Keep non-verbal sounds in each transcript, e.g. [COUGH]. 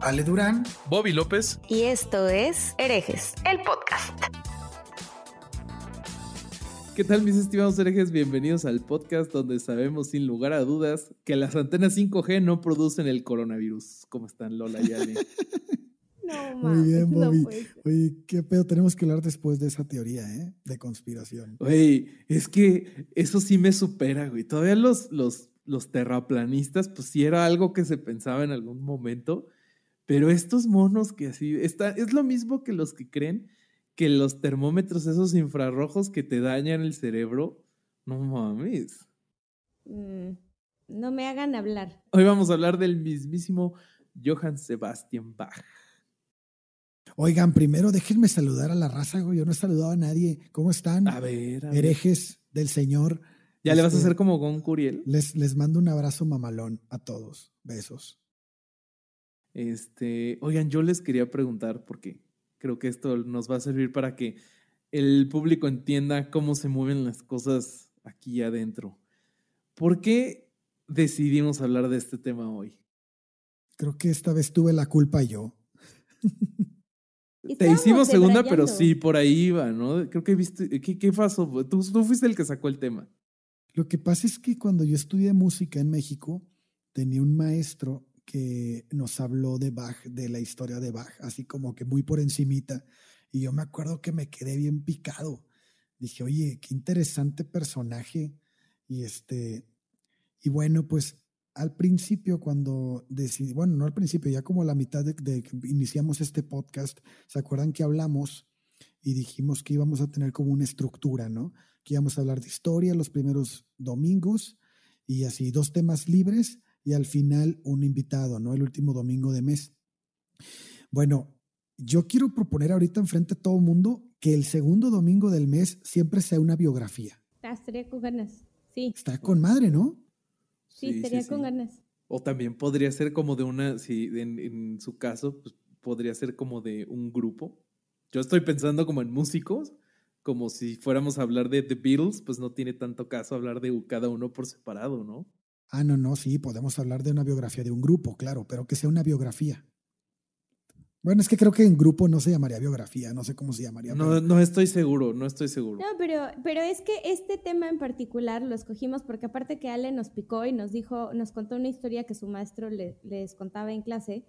Ale Durán, Bobby López y esto es Herejes, el podcast. ¿Qué tal mis estimados herejes? Bienvenidos al podcast donde sabemos sin lugar a dudas que las antenas 5G no producen el coronavirus. ¿Cómo están Lola y Ale? [LAUGHS] No, Muy bien, Bobby. Oye, qué pedo, tenemos que hablar después de esa teoría, ¿eh? De conspiración. Oye, es que eso sí me supera, güey. Todavía los, los, los terraplanistas, pues sí era algo que se pensaba en algún momento, pero estos monos que así, está, es lo mismo que los que creen que los termómetros esos infrarrojos que te dañan el cerebro, no mames. Mm, no me hagan hablar. Hoy vamos a hablar del mismísimo Johann Sebastian Bach. Oigan, primero déjenme saludar a la raza, güey. Yo no he saludado a nadie. ¿Cómo están? A ver, a Herejes del Señor. ¿Ya le vas a este, hacer como con Curiel? Les, les mando un abrazo mamalón a todos. Besos. Este, oigan, yo les quería preguntar, porque creo que esto nos va a servir para que el público entienda cómo se mueven las cosas aquí adentro. ¿Por qué decidimos hablar de este tema hoy? Creo que esta vez tuve la culpa yo. [LAUGHS] Te hicimos segunda, pero sí, por ahí iba, ¿no? Creo que viste, ¿qué, qué pasó? Tú, tú fuiste el que sacó el tema. Lo que pasa es que cuando yo estudié música en México, tenía un maestro que nos habló de Bach, de la historia de Bach, así como que muy por encimita. Y yo me acuerdo que me quedé bien picado. Dije, oye, qué interesante personaje. Y este, y bueno, pues al principio cuando decidí, bueno, no al principio, ya como a la mitad de, de que iniciamos este podcast, ¿se acuerdan que hablamos y dijimos que íbamos a tener como una estructura, ¿no? Que íbamos a hablar de historia los primeros domingos y así dos temas libres y al final un invitado, ¿no? El último domingo de mes. Bueno, yo quiero proponer ahorita enfrente a todo el mundo que el segundo domingo del mes siempre sea una biografía. Ah, estaría con ganas, sí. Está con madre, ¿no? Sí, estaría con ganas. O también podría ser como de una, si en, en su caso, pues podría ser como de un grupo. Yo estoy pensando como en músicos, como si fuéramos a hablar de The Beatles, pues no tiene tanto caso hablar de cada uno por separado, ¿no? Ah, no, no, sí, podemos hablar de una biografía de un grupo, claro, pero que sea una biografía. Bueno, es que creo que en grupo no se llamaría biografía, no sé cómo se llamaría. No, pero... no estoy seguro, no estoy seguro. No, pero, pero es que este tema en particular lo escogimos porque aparte que Ale nos picó y nos dijo, nos contó una historia que su maestro le, les contaba en clase,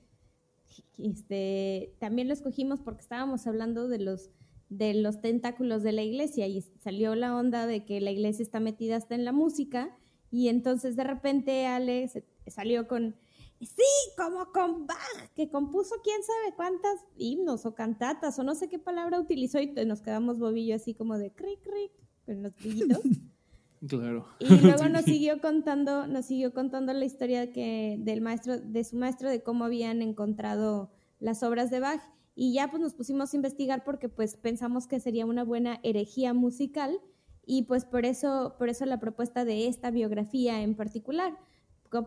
este, también lo escogimos porque estábamos hablando de los, de los tentáculos de la iglesia y salió la onda de que la iglesia está metida hasta en la música y entonces de repente Ale se salió con, sí, como con Bach, que compuso quién sabe cuántas himnos o cantatas o no sé qué palabra utilizó y nos quedamos bobillo así como de cric, cric, con los brillitos. [LAUGHS] Claro. Y luego [LAUGHS] nos siguió contando, nos siguió contando la historia que del maestro, de su maestro, de cómo habían encontrado las obras de Bach. Y ya pues nos pusimos a investigar porque pues pensamos que sería una buena herejía musical y pues por eso, por eso la propuesta de esta biografía en particular,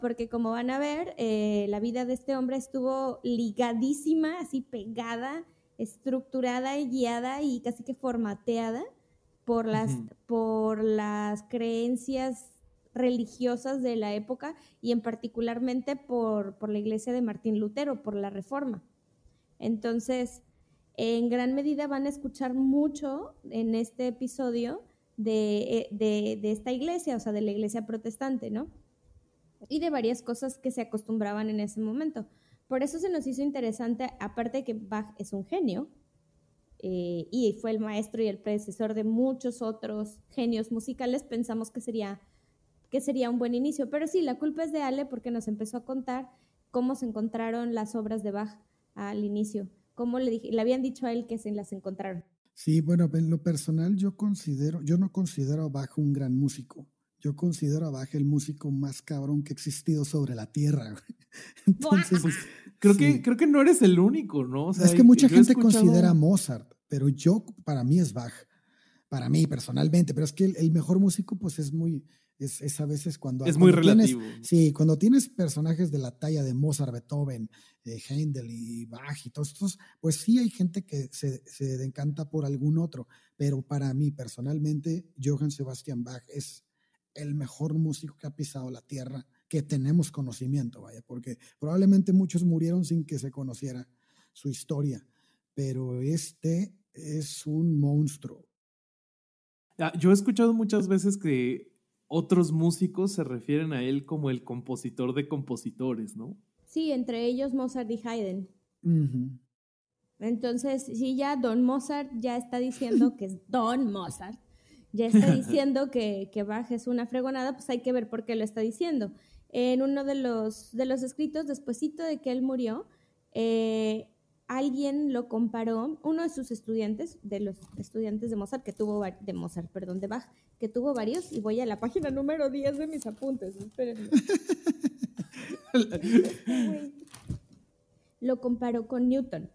porque como van a ver, eh, la vida de este hombre estuvo ligadísima, así pegada, estructurada y guiada y casi que formateada por las, uh -huh. por las creencias religiosas de la época y en particularmente por, por la iglesia de Martín Lutero, por la reforma. Entonces, en gran medida van a escuchar mucho en este episodio de, de, de, esta iglesia, o sea, de la iglesia protestante, ¿no? Y de varias cosas que se acostumbraban en ese momento. Por eso se nos hizo interesante, aparte de que Bach es un genio, eh, y fue el maestro y el predecesor de muchos otros genios musicales, pensamos que sería, que sería un buen inicio. Pero sí, la culpa es de Ale porque nos empezó a contar cómo se encontraron las obras de Bach al inicio, cómo le, le habían dicho a él que se las encontraron. Sí, bueno, en lo personal yo considero, yo no considero a Bach un gran músico. yo considero a Bach el músico más cabrón que ha existido sobre la tierra. [LAUGHS] Entonces, pues, creo, que, creo que no eres el único, ¿no? es que mucha gente considera a Mozart, pero yo, para mí es Bach. Para mí, personalmente. Pero es que el, mejor músico, pues es muy. Es, a veces cuando. Es muy relativo. sí, cuando tienes personajes de la talla de Mozart, Beethoven, eh, Händel y Bach y todos estos, pues sí hay gente que se, se encanta por algún otro. Pero para mí, personalmente, Johann Sebastian Bach es el mejor músico que ha pisado la tierra, que tenemos conocimiento, vaya, porque probablemente muchos murieron sin que se conociera su historia, pero este es un monstruo. Ah, yo he escuchado muchas veces que otros músicos se refieren a él como el compositor de compositores, ¿no? Sí, entre ellos Mozart y Haydn. Entonces, si ya Don Mozart ya está diciendo que es [LAUGHS] Don Mozart, ya está diciendo que, que Bach es una fregonada, pues hay que ver por qué lo está diciendo. En uno de los, de los escritos, despuesito de que él murió, eh, alguien lo comparó, uno de sus estudiantes, de los estudiantes de Mozart, que tuvo, de Mozart, perdón, de Bach, que tuvo varios, y voy a la página número 10 de mis apuntes, espérenme. [LAUGHS] lo comparó con Newton.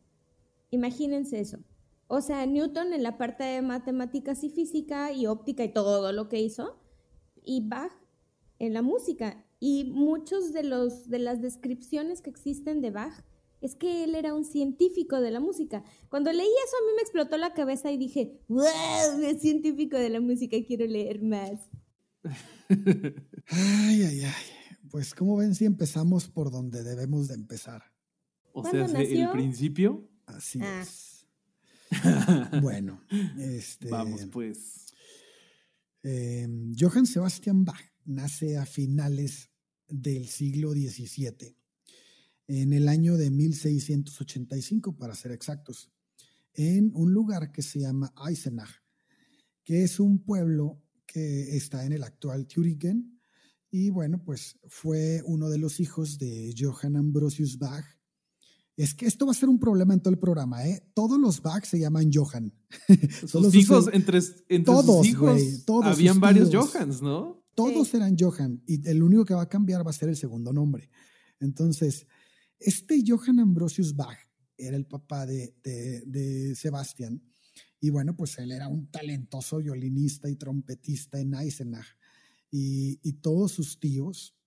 Imagínense eso. O sea, Newton en la parte de matemáticas y física y óptica y todo lo que hizo, y Bach en la música. Y muchos de, los, de las descripciones que existen de Bach es que él era un científico de la música. Cuando leí eso a mí me explotó la cabeza y dije, wow, es científico de la música, quiero leer más. ay, ay, ay. Pues como ven si empezamos por donde debemos de empezar. O sea, el principio. Así ah. es. [LAUGHS] bueno, este, vamos pues. Em, Johann Sebastian Bach nace a finales del siglo XVII, en el año de 1685 para ser exactos, en un lugar que se llama Eisenach, que es un pueblo que está en el actual Thüringen. Y bueno, pues fue uno de los hijos de Johann Ambrosius Bach es que esto va a ser un problema en todo el programa, ¿eh? Todos los Bach se llaman Johan. [LAUGHS] Sus hijos, entre, todos, sus hijos, todos habían varios Johans, ¿no? Todos eran Johan y el único que va a cambiar va a ser el segundo nombre. Entonces, este Johann Ambrosius Bach era el papá de, de, Sebastián y bueno, pues él era un talentoso violinista y trompetista en Eisenach y, y todos sus tíos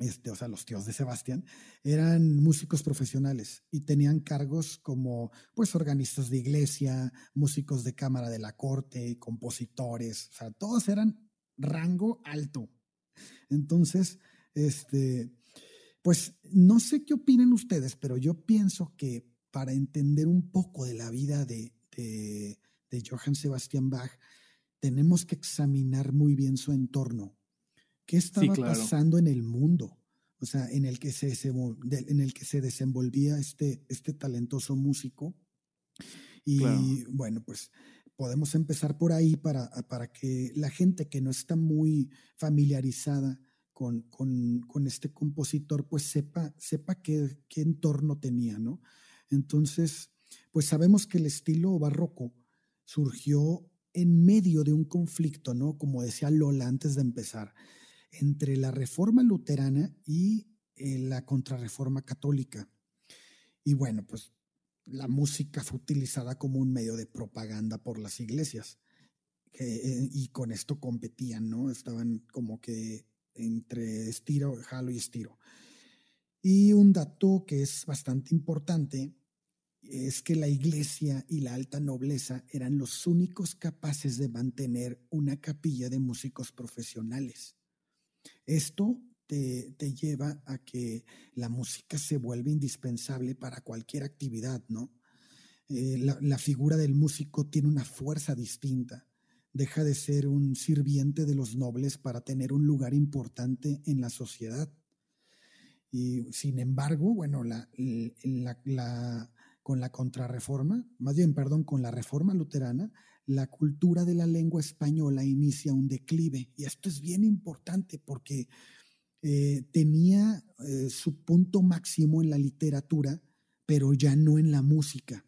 este, o sea, los tíos de Sebastián, eran músicos profesionales y tenían cargos como, pues, organistas de iglesia, músicos de cámara de la corte, compositores, o sea, todos eran rango alto. Entonces, este, pues, no sé qué opinen ustedes, pero yo pienso que para entender un poco de la vida de, de, de Johann Sebastian Bach, tenemos que examinar muy bien su entorno. Qué estaba pasando en el mundo, o sea, en el que se, en el que se desenvolvía este, este talentoso músico. Y bueno, pues podemos empezar por ahí para, para, que la gente que no está muy familiarizada con, con, con este compositor, pues sepa, sepa qué, qué, entorno tenía, ¿no? Entonces, pues sabemos que el estilo barroco surgió en medio de un conflicto, ¿no? Como decía Lola antes de empezar entre la reforma luterana y eh, la contrarreforma católica. Y bueno, pues la música fue utilizada como un medio de propaganda por las iglesias. Eh, y con esto competían, ¿no? Estaban como que entre estiro, jalo y estiro. Y un dato que es bastante importante es que la iglesia y la alta nobleza eran los únicos capaces de mantener una capilla de músicos profesionales. Esto te, lleva a que la música se vuelve indispensable para cualquier actividad, ¿no? Eh, la, figura del músico tiene una fuerza distinta. Deja de ser un sirviente de los nobles para tener un lugar importante en la sociedad. Y sin embargo, bueno, con la contrarreforma, más bien, perdón, con la reforma luterana, la cultura de la lengua española inicia un declive. Y esto es bien importante porque eh, tenía eh, su punto máximo en la literatura, pero ya no en la música.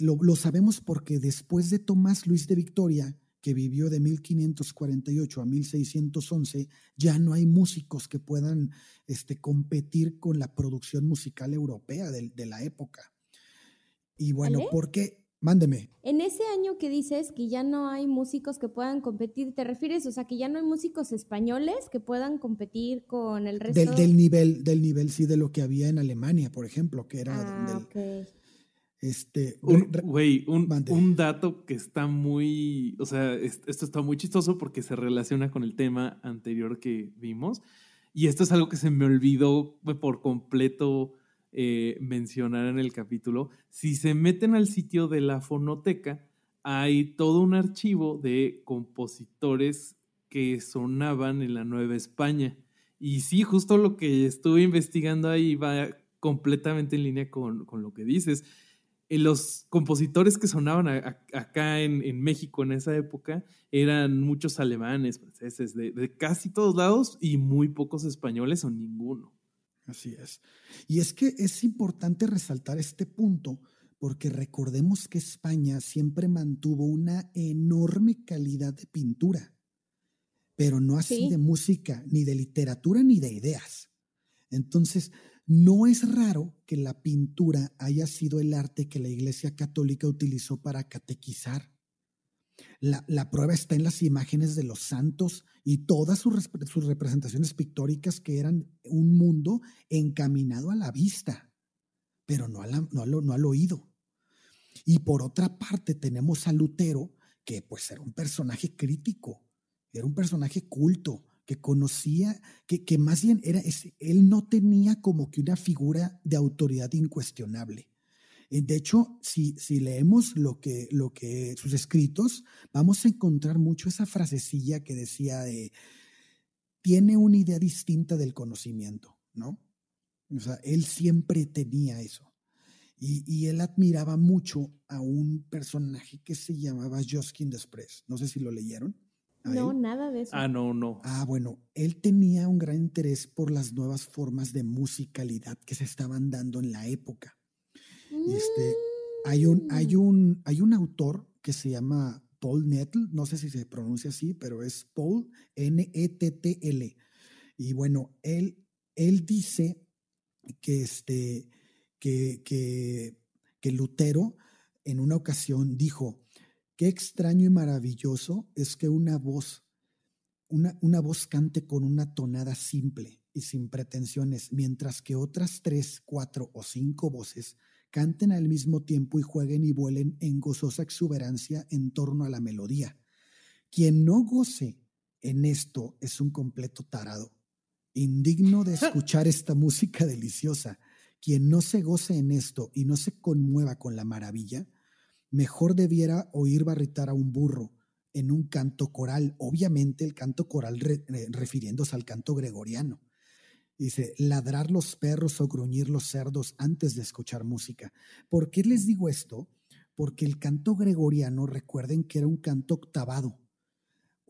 Lo, sabemos porque después de Tomás Luis de Victoria, que vivió de 1548 a 1611, ya no hay músicos que puedan este, competir con la producción musical europea de, de la época. Y bueno, ¿por qué? Mándeme. En ese año que dices que ya no hay músicos que puedan competir, ¿te refieres? O sea, que ya no hay músicos españoles que puedan competir con el resto. Del, del nivel, del nivel, sí, de lo que había en Alemania, por ejemplo, que era ah, Este, güey, un, un, dato que está muy, o sea, esto está muy chistoso porque se relaciona con el tema anterior que vimos. Y esto es algo que se me olvidó por completo eh, mencionar en el capítulo, si se meten al sitio de la fonoteca, hay todo un archivo de compositores que sonaban en la Nueva España. Y sí, justo lo que estuve investigando ahí va completamente en línea con, lo que dices. Eh, los compositores que sonaban acá en, México en esa época eran muchos alemanes, franceses, de casi todos lados y muy pocos españoles o ninguno. Así es. Y es que es importante resaltar este punto porque recordemos que España siempre mantuvo una enorme calidad de pintura, pero no así de música, ni de literatura, ni de ideas. Entonces, no es raro que la pintura haya sido el arte que la Iglesia Católica utilizó para catequizar la, prueba está en las imágenes de los santos y todas sus, representaciones pictóricas que eran un mundo encaminado a la vista, pero no, no, al oído. Y por otra parte tenemos a Lutero, que pues era un personaje crítico, era un personaje culto, que conocía, que, que más bien era, él no tenía como que una figura de autoridad incuestionable. Eh, de hecho, si, si leemos lo que, lo que, sus escritos, vamos a encontrar mucho esa frasecilla que decía de, tiene una idea distinta del conocimiento, ¿no? O sea, él siempre tenía eso. Y, y, él admiraba mucho a un personaje que se llamaba Josquin Desprez. No sé si lo leyeron. No, nada de eso. Ah, no, no. Ah, bueno, él tenía un gran interés por las nuevas formas de musicalidad que se estaban dando en la época. Este, hay, un, hay, mm. un, hay un autor que se llama Paul Nettle, no sé si se pronuncia así, pero es Paul N-E-T-T-L. Y bueno, él, él dice que, este, que, que, que Lutero en una ocasión dijo, qué extraño y maravilloso es que una voz, una, una voz cante con una tonada simple y sin pretensiones, mientras que otras tres, cuatro o cinco voces canten al mismo tiempo y jueguen y vuelen en gozosa exuberancia en torno a la melodía. Quien no goce en esto es un completo tarado, indigno de [LAUGHS] escuchar esta música deliciosa. Quien no se goce en esto y no se conmueva con la maravilla, mejor debiera oír barritar a un burro en un canto coral, obviamente el canto coral eh, refiriéndose al canto gregoriano. Dice, ladrar los perros o gruñir los cerdos antes de escuchar música. ¿Por qué les digo esto? Porque el canto gregoriano, recuerden que era un canto octavado.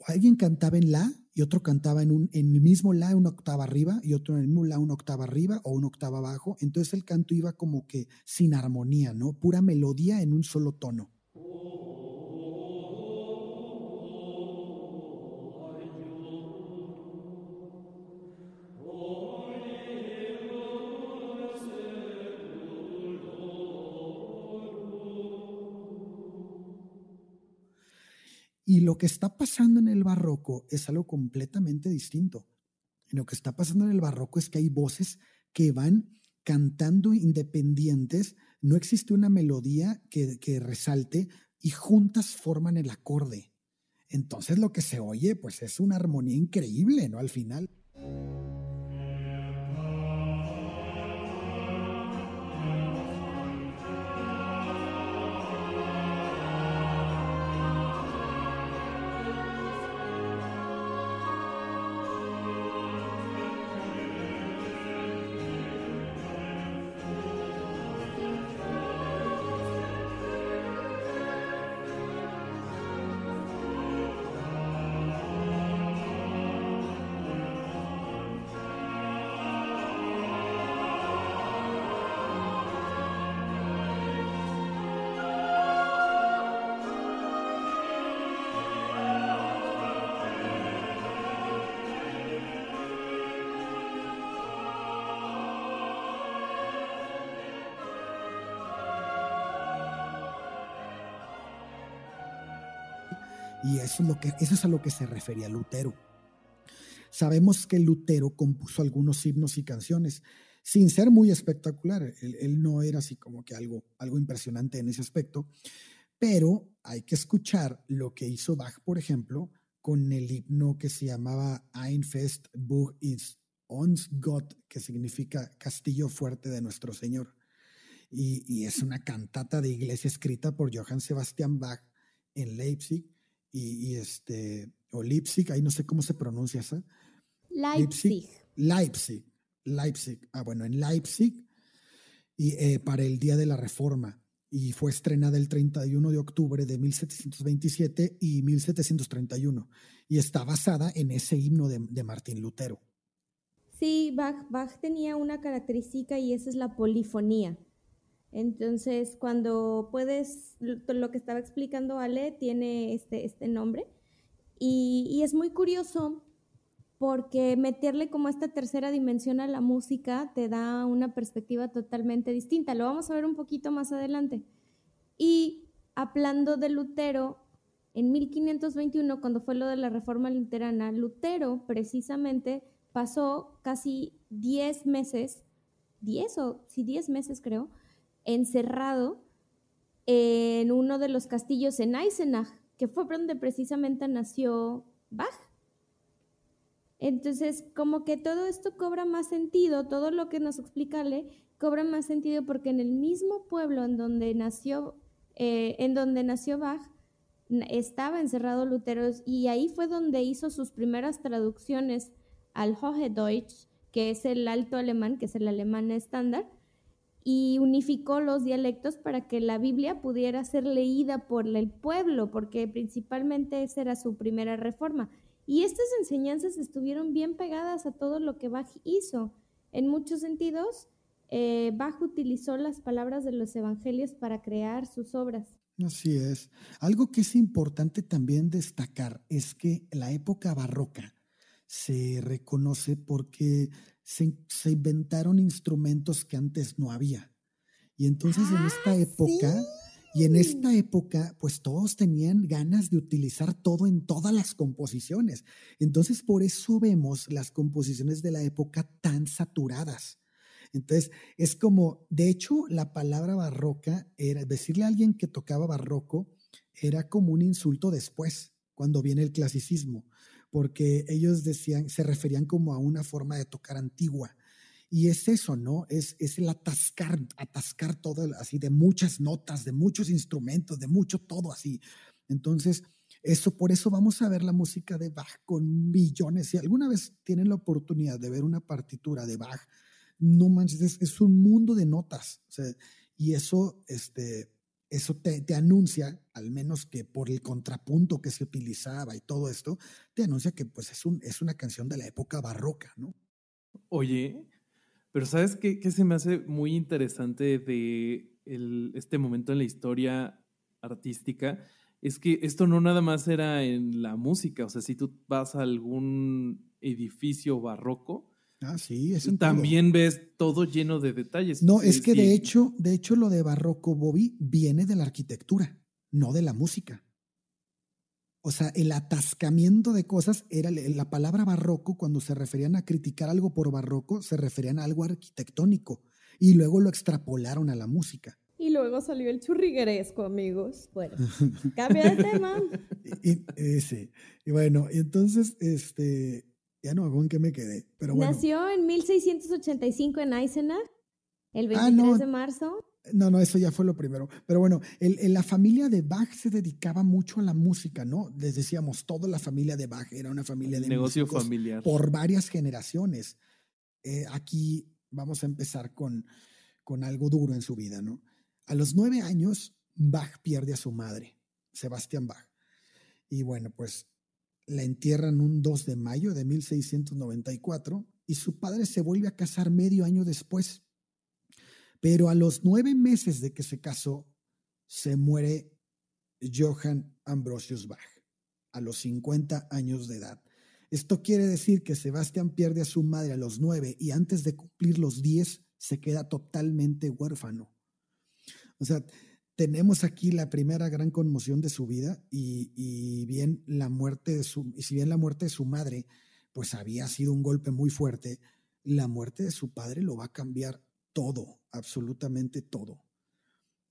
Alguien cantaba en la y otro cantaba en, un, en el mismo la una octava arriba y otro en el mismo la una octava arriba o una octava abajo. Entonces el canto iba como que sin armonía, ¿no? Pura melodía en un solo tono. Y lo que está pasando en el barroco es algo completamente distinto. Lo que está pasando en el barroco es que hay voces que van cantando independientes, no existe una melodía que, que resalte y juntas forman el acorde. Entonces lo que se oye pues es una armonía increíble, ¿no? Al final. Y eso es, a lo que se refería Lutero. Sabemos que Lutero compuso algunos himnos y canciones, sin ser muy espectacular. Él, no era así como que algo, algo impresionante en ese aspecto, pero hay que escuchar lo que hizo Bach, por ejemplo, con el himno que se llamaba Ein Fest Buch ist uns Gott, que significa Castillo Fuerte de Nuestro Señor. Y, es una cantata de iglesia escrita por Johann Sebastian Bach en Leipzig y, este, o Leipzig, ahí no sé cómo se pronuncia esa. Leipzig. Leipzig, Leipzig. Ah, bueno, en Leipzig y eh, para el Día de la Reforma y fue estrenada el 31 de octubre de 1727 y 1731 y está basada en ese himno de, de Martín Lutero. Sí, Bach, Bach tenía una característica y esa es la polifonía. Entonces, cuando puedes, lo que estaba explicando Ale tiene este, este nombre y, y es muy curioso porque meterle como esta tercera dimensión a la música te da una perspectiva totalmente distinta. Lo vamos a ver un poquito más adelante. Y hablando de Lutero, en 1521, cuando fue lo de la reforma luterana, Lutero precisamente pasó casi 10 meses, 10 o sí, 10 meses creo, encerrado en uno de los castillos en Eisenach, que fue donde precisamente nació Bach. Entonces, como que todo esto cobra más sentido, todo lo que nos explica Le cobra más sentido porque en el mismo pueblo en donde nació, eh, en donde nació Bach, estaba encerrado Lutero y ahí fue donde hizo sus primeras traducciones al Hochdeutsch, que es el alto alemán, que es el alemán estándar, y unificó los dialectos para que la Biblia pudiera ser leída por el pueblo, porque principalmente esa era su primera reforma. Y estas enseñanzas estuvieron bien pegadas a todo lo que Bach hizo. En muchos sentidos, eh, Bach utilizó las palabras de los evangelios para crear sus obras. Así es. Algo que es importante también destacar es que la época barroca se reconoce porque se, inventaron instrumentos que antes no había. Y entonces en esta ah, época... Y en esta época, pues todos tenían ganas de utilizar todo en todas las composiciones. Entonces, por eso vemos las composiciones de la época tan saturadas. Entonces, es como, de hecho, la palabra barroca era, decirle a alguien que tocaba barroco era como un insulto después, cuando viene el clasicismo, porque ellos decían, se referían como a una forma de tocar antigua. Y es eso, ¿no? Es, es el atascar, atascar todo así de muchas notas, de muchos instrumentos, de mucho todo así. Entonces, eso, por eso vamos a ver la música de Bach con millones. Si alguna vez tienen la oportunidad de ver una partitura de Bach, no manches, es, un mundo de notas. y eso, este, eso te, te, anuncia, al menos que por el contrapunto que se utilizaba y todo esto, te anuncia que pues es, un, es una canción de la época barroca, ¿no? Oye, pero ¿sabes qué, qué se me hace muy interesante de el, este momento en la historia artística? Es que esto no nada más era en la música, o sea, si tú vas a algún edificio barroco, Ah, sí, es También ves todo lleno de detalles. No, es que de hecho, de hecho lo de barroco, Bobby, viene de la arquitectura, no de la música. O sea, el atascamiento de cosas era la palabra barroco, cuando se referían a criticar algo por barroco, se referían a algo arquitectónico y luego lo extrapolaron a la música. Y luego salió el churrigueresco, amigos. Bueno, [LAUGHS] cambia de tema. y, y, y bueno, entonces, este, ya no hago en qué me quedé. Pero bueno. Nació en 1685 en Eisenach, el 23 ah, de marzo. No, no, eso ya fue lo primero. Pero bueno, el, la familia de Bach se dedicaba mucho a la música, ¿no? Les decíamos, toda la familia de Bach era una familia de negocio familiar por varias generaciones. Eh, aquí vamos a empezar con, con algo duro en su vida, ¿no? A los nueve años, Bach pierde a su madre, Sebastián Bach. Y bueno, pues la entierran un 2 de mayo de 1694 y su padre se vuelve a casar medio año después pero a los nueve meses de que se casó, se muere Johann Ambrosius Bach, a los 50 años de edad. Esto quiere decir que Sebastián pierde a su madre a los nueve y antes de cumplir los diez se queda totalmente huérfano. O sea, tenemos aquí la primera gran conmoción de su vida y, bien la muerte de su, y si bien la muerte de su madre, pues había sido un golpe muy fuerte, la muerte de su padre lo va a cambiar todo, absolutamente todo.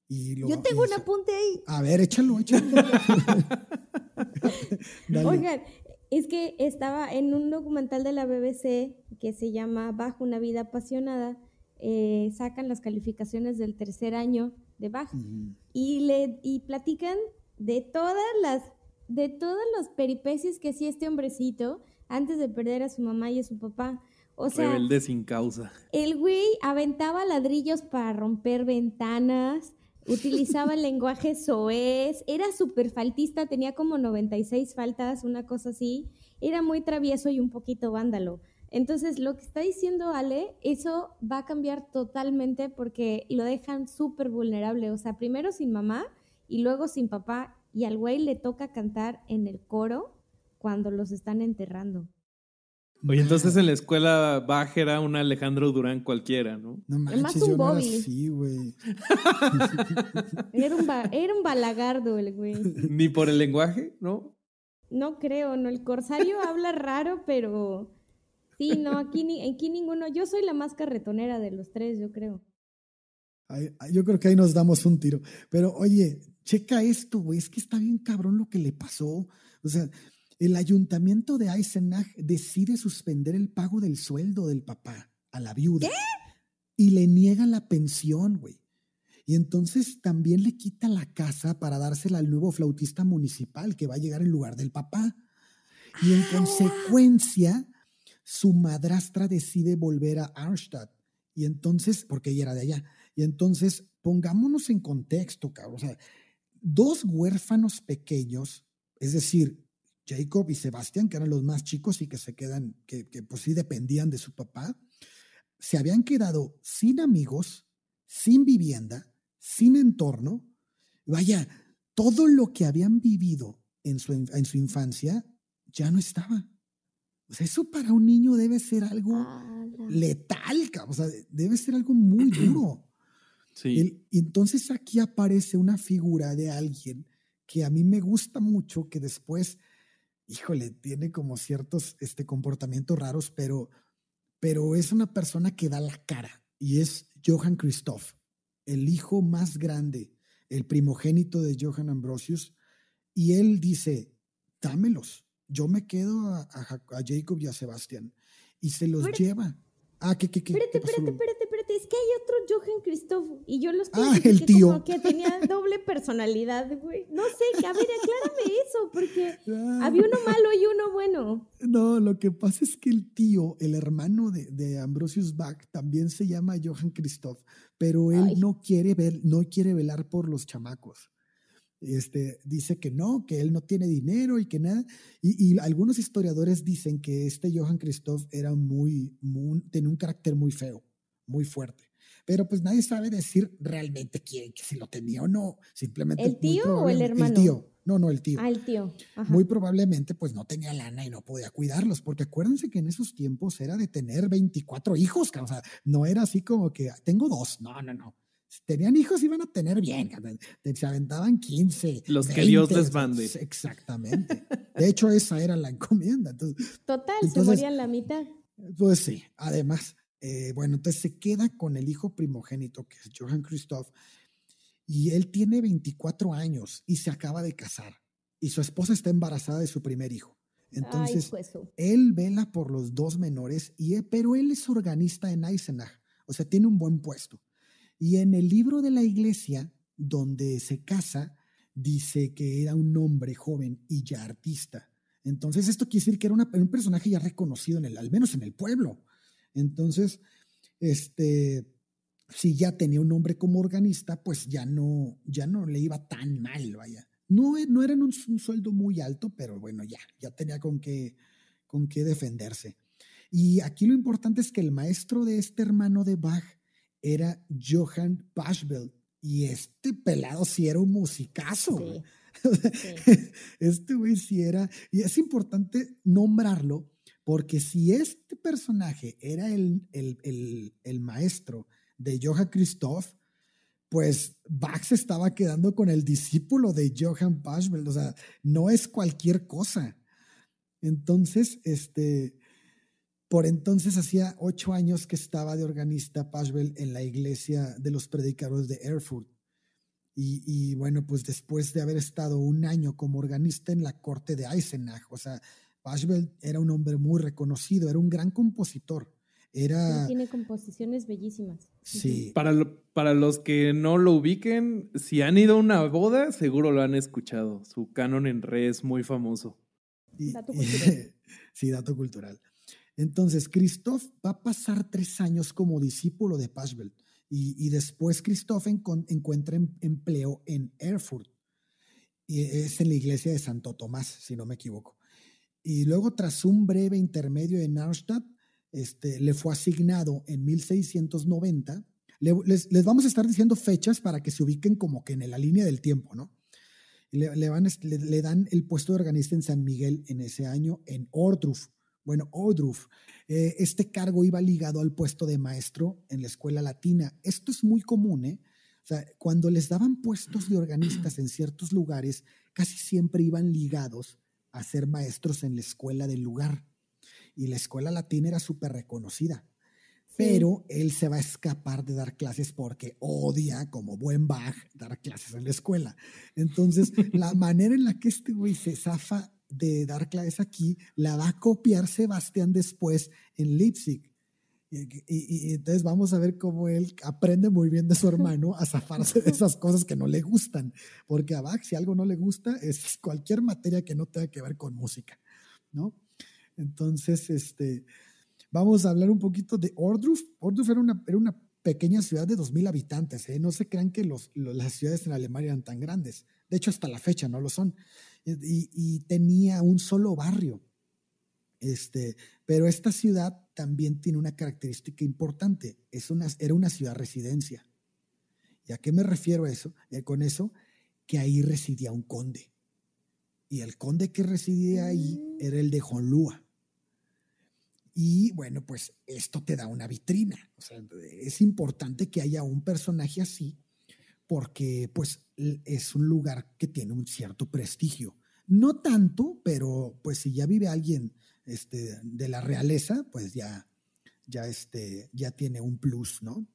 Y Yo tengo un apunte ahí. A ver, échalo, échalo. [LAUGHS] [LAUGHS] Oigan, es que estaba en un documental de la BBC que se llama Bajo una vida apasionada, eh, sacan las calificaciones del tercer año de Bach y le y platican de todas las de todas las peripecias que hacía este hombrecito antes de perder a su mamá y a su papá. O sea, rebelde sin causa. El güey aventaba ladrillos para romper ventanas, utilizaba el [LAUGHS] lenguaje soez, era súper faltista, tenía como 96 faltas, una cosa así. Era muy travieso y un poquito vándalo. Entonces, lo que está diciendo Ale, eso va a cambiar totalmente porque lo dejan súper vulnerable. O sea, primero sin mamá y luego sin papá. Y al güey le toca cantar en el coro cuando los están enterrando. Oye, entonces en la escuela baja era un Alejandro Durán cualquiera, ¿no? No manches, un yo no era así, güey. era, un era un balagardo el güey. ¿Ni por el lenguaje, no? No creo, no. El corsario habla raro, pero Sí, no, aquí, ni, aquí ninguno. Yo soy la más carretonera de los tres, yo creo. yo creo que ahí nos damos un tiro. Pero oye, checa esto, güey. Es que está bien cabrón lo que le pasó. O sea, el ayuntamiento de Eisenach decide suspender el pago del sueldo del papá a la viuda. ¿Qué? Y le niega la pensión, güey. Y entonces también le quita la casa para dársela al nuevo flautista municipal que va a llegar en lugar del papá. Y en ah. consecuencia su madrastra decide volver a Arnstadt. Y entonces, porque ella era de allá, y entonces pongámonos en contexto, cabrón. Dos huérfanos pequeños, es decir, Jacob y Sebastián, que eran los más chicos y que se quedan, que, que pues sí dependían de su papá, se habían quedado sin amigos, sin vivienda, sin entorno. Vaya, todo lo que habían vivido en su, en su infancia ya no estaba. O sea, eso para un niño debe ser algo letal, o sea, debe ser algo muy [CLEARS THROAT] duro. Sí. y entonces aquí aparece una figura de alguien que a mí me gusta mucho, que después, híjole, tiene como ciertos este, comportamientos raros, pero, pero es una persona que da la cara y es Johann Christoph, el hijo más grande, el primogénito de Johann Ambrosius, y él dice, dámelos yo me quedo a, Jacob y a Sebastián y se los lleva. Ah, ¿qué, qué, qué? Espérate, espérate, espérate, espérate. Es que hay otro Johan Christoph y yo los Ah, el tío. Como que tenía [LAUGHS] doble personalidad, güey. No sé, a ver, aclárame eso, porque ah. había uno malo y uno bueno. No, lo que pasa es que el tío, el hermano de, de Ambrosius Bach, también se llama Johan Christoph, pero él no quiere ver, no quiere velar por los chamacos este, dice que no, que él no tiene dinero y que nada. Y, algunos historiadores dicen que este Johann Christoph era muy, muy, tenía un carácter muy feo, muy fuerte. Pero pues nadie sabe decir realmente quién, que si lo tenía o no. Simplemente. ¿El tío o el hermano? El tío. No, no, el tío. Ah, el tío. Muy probablemente pues no tenía lana y no podía cuidarlos, porque acuérdense que en esos tiempos era de tener 24 hijos, o sea, no era así como que tengo dos, no, no, no tenían hijos iban a tener bien, se aventaban 15. Los que Dios les mande. Exactamente. De hecho, esa era la encomienda. Total, se morían la mitad. Pues sí, además, eh, bueno, entonces se queda con el hijo primogénito, que es Johann Christoph, y él tiene 24 años y se acaba de casar, y su esposa está embarazada de su primer hijo. Entonces, pues, él vela por los dos menores, y, pero él es organista en Eisenach, o sea, tiene un buen puesto. Y en el libro de la iglesia, donde se casa, dice que era un hombre joven y ya artista. Entonces, esto quiere decir que era un personaje ya reconocido, en el, al menos en el pueblo. Entonces, este, si ya tenía un nombre como organista, pues ya no, ya no le iba tan mal, vaya. No, no era un, un sueldo muy alto, pero bueno, ya, ya tenía con qué, con qué defenderse. Y aquí lo importante es que el maestro de este hermano de Bach era Johann Pashbel. Y este pelado sí era un musicazo. [LAUGHS] Este güey sí era. Y es importante nombrarlo porque si este personaje era el, el, el, maestro de Johann Christoph, pues Bach se estaba quedando con el discípulo de Johann Pachvel, o sea, no es cualquier cosa. Entonces, este, por entonces hacía ocho años que estaba de organista Pachvel en la iglesia de los predicadores de Erfurt. Y, y, bueno, pues después de haber estado un año como organista en la corte de Eisenach, o sea, Pachvel era un hombre muy reconocido, era un gran compositor. Era... tiene composiciones bellísimas. Sí. Para, para los que no lo ubiquen, si han ido a una boda, seguro lo han escuchado. Su canon en re es muy famoso. dato [LAUGHS] cultural. sí, dato cultural. Entonces, Christoph va a pasar tres años como discípulo de Pachvel y, después Christoph encuentra em, empleo en Erfurt. Y es en la iglesia de Santo Tomás, si no me equivoco. Y luego, tras un breve intermedio en Arnstadt, este, le fue asignado en 1690. les, les, vamos a estar diciendo fechas para que se ubiquen como que en la línea del tiempo, ¿no? Le, le, le, le dan el puesto de organista en San Miguel en ese año, en Ordruf. Bueno, Ordruf, eh, este cargo iba ligado al puesto de maestro en la escuela latina. Esto es muy común, ¿eh? O sea, cuando les daban puestos de organistas en ciertos lugares, casi siempre iban ligados a ser maestros en la escuela del lugar y la escuela latina era súper reconocida. Pero él se va a escapar de dar clases porque odia, como buen Bach, dar clases en la escuela. Entonces, la manera en la que este güey se zafa de dar clases aquí, la va a copiar Sebastián después en Leipzig. Y, entonces vamos a ver cómo él aprende muy bien de su hermano a zafarse de esas cosas que no le gustan. Porque a Bach, si algo no le gusta, es cualquier materia que no tenga que ver con música, ¿no? Entonces, este, vamos a hablar un poquito de Ordruf. Ordruf era una, era una pequeña ciudad de 2.000 habitantes. ¿eh? No se crean que los, las ciudades en Alemania eran tan grandes. De hecho, hasta la fecha no lo son. Y, y, tenía un solo barrio. Este, pero esta ciudad también tiene una característica importante. Es una, era una ciudad residencia. ¿Y a qué me refiero a eso? Eh, con eso, que ahí residía un conde. Y el conde que residía ahí mm. era el de Honlua. Y bueno, pues esto te da una vitrina. O sea, es importante que haya un personaje así porque pues es un lugar que tiene un cierto prestigio. No tanto, pero pues si ya vive alguien este, de la realeza, pues ya, ya, este, ya tiene un plus, ¿no?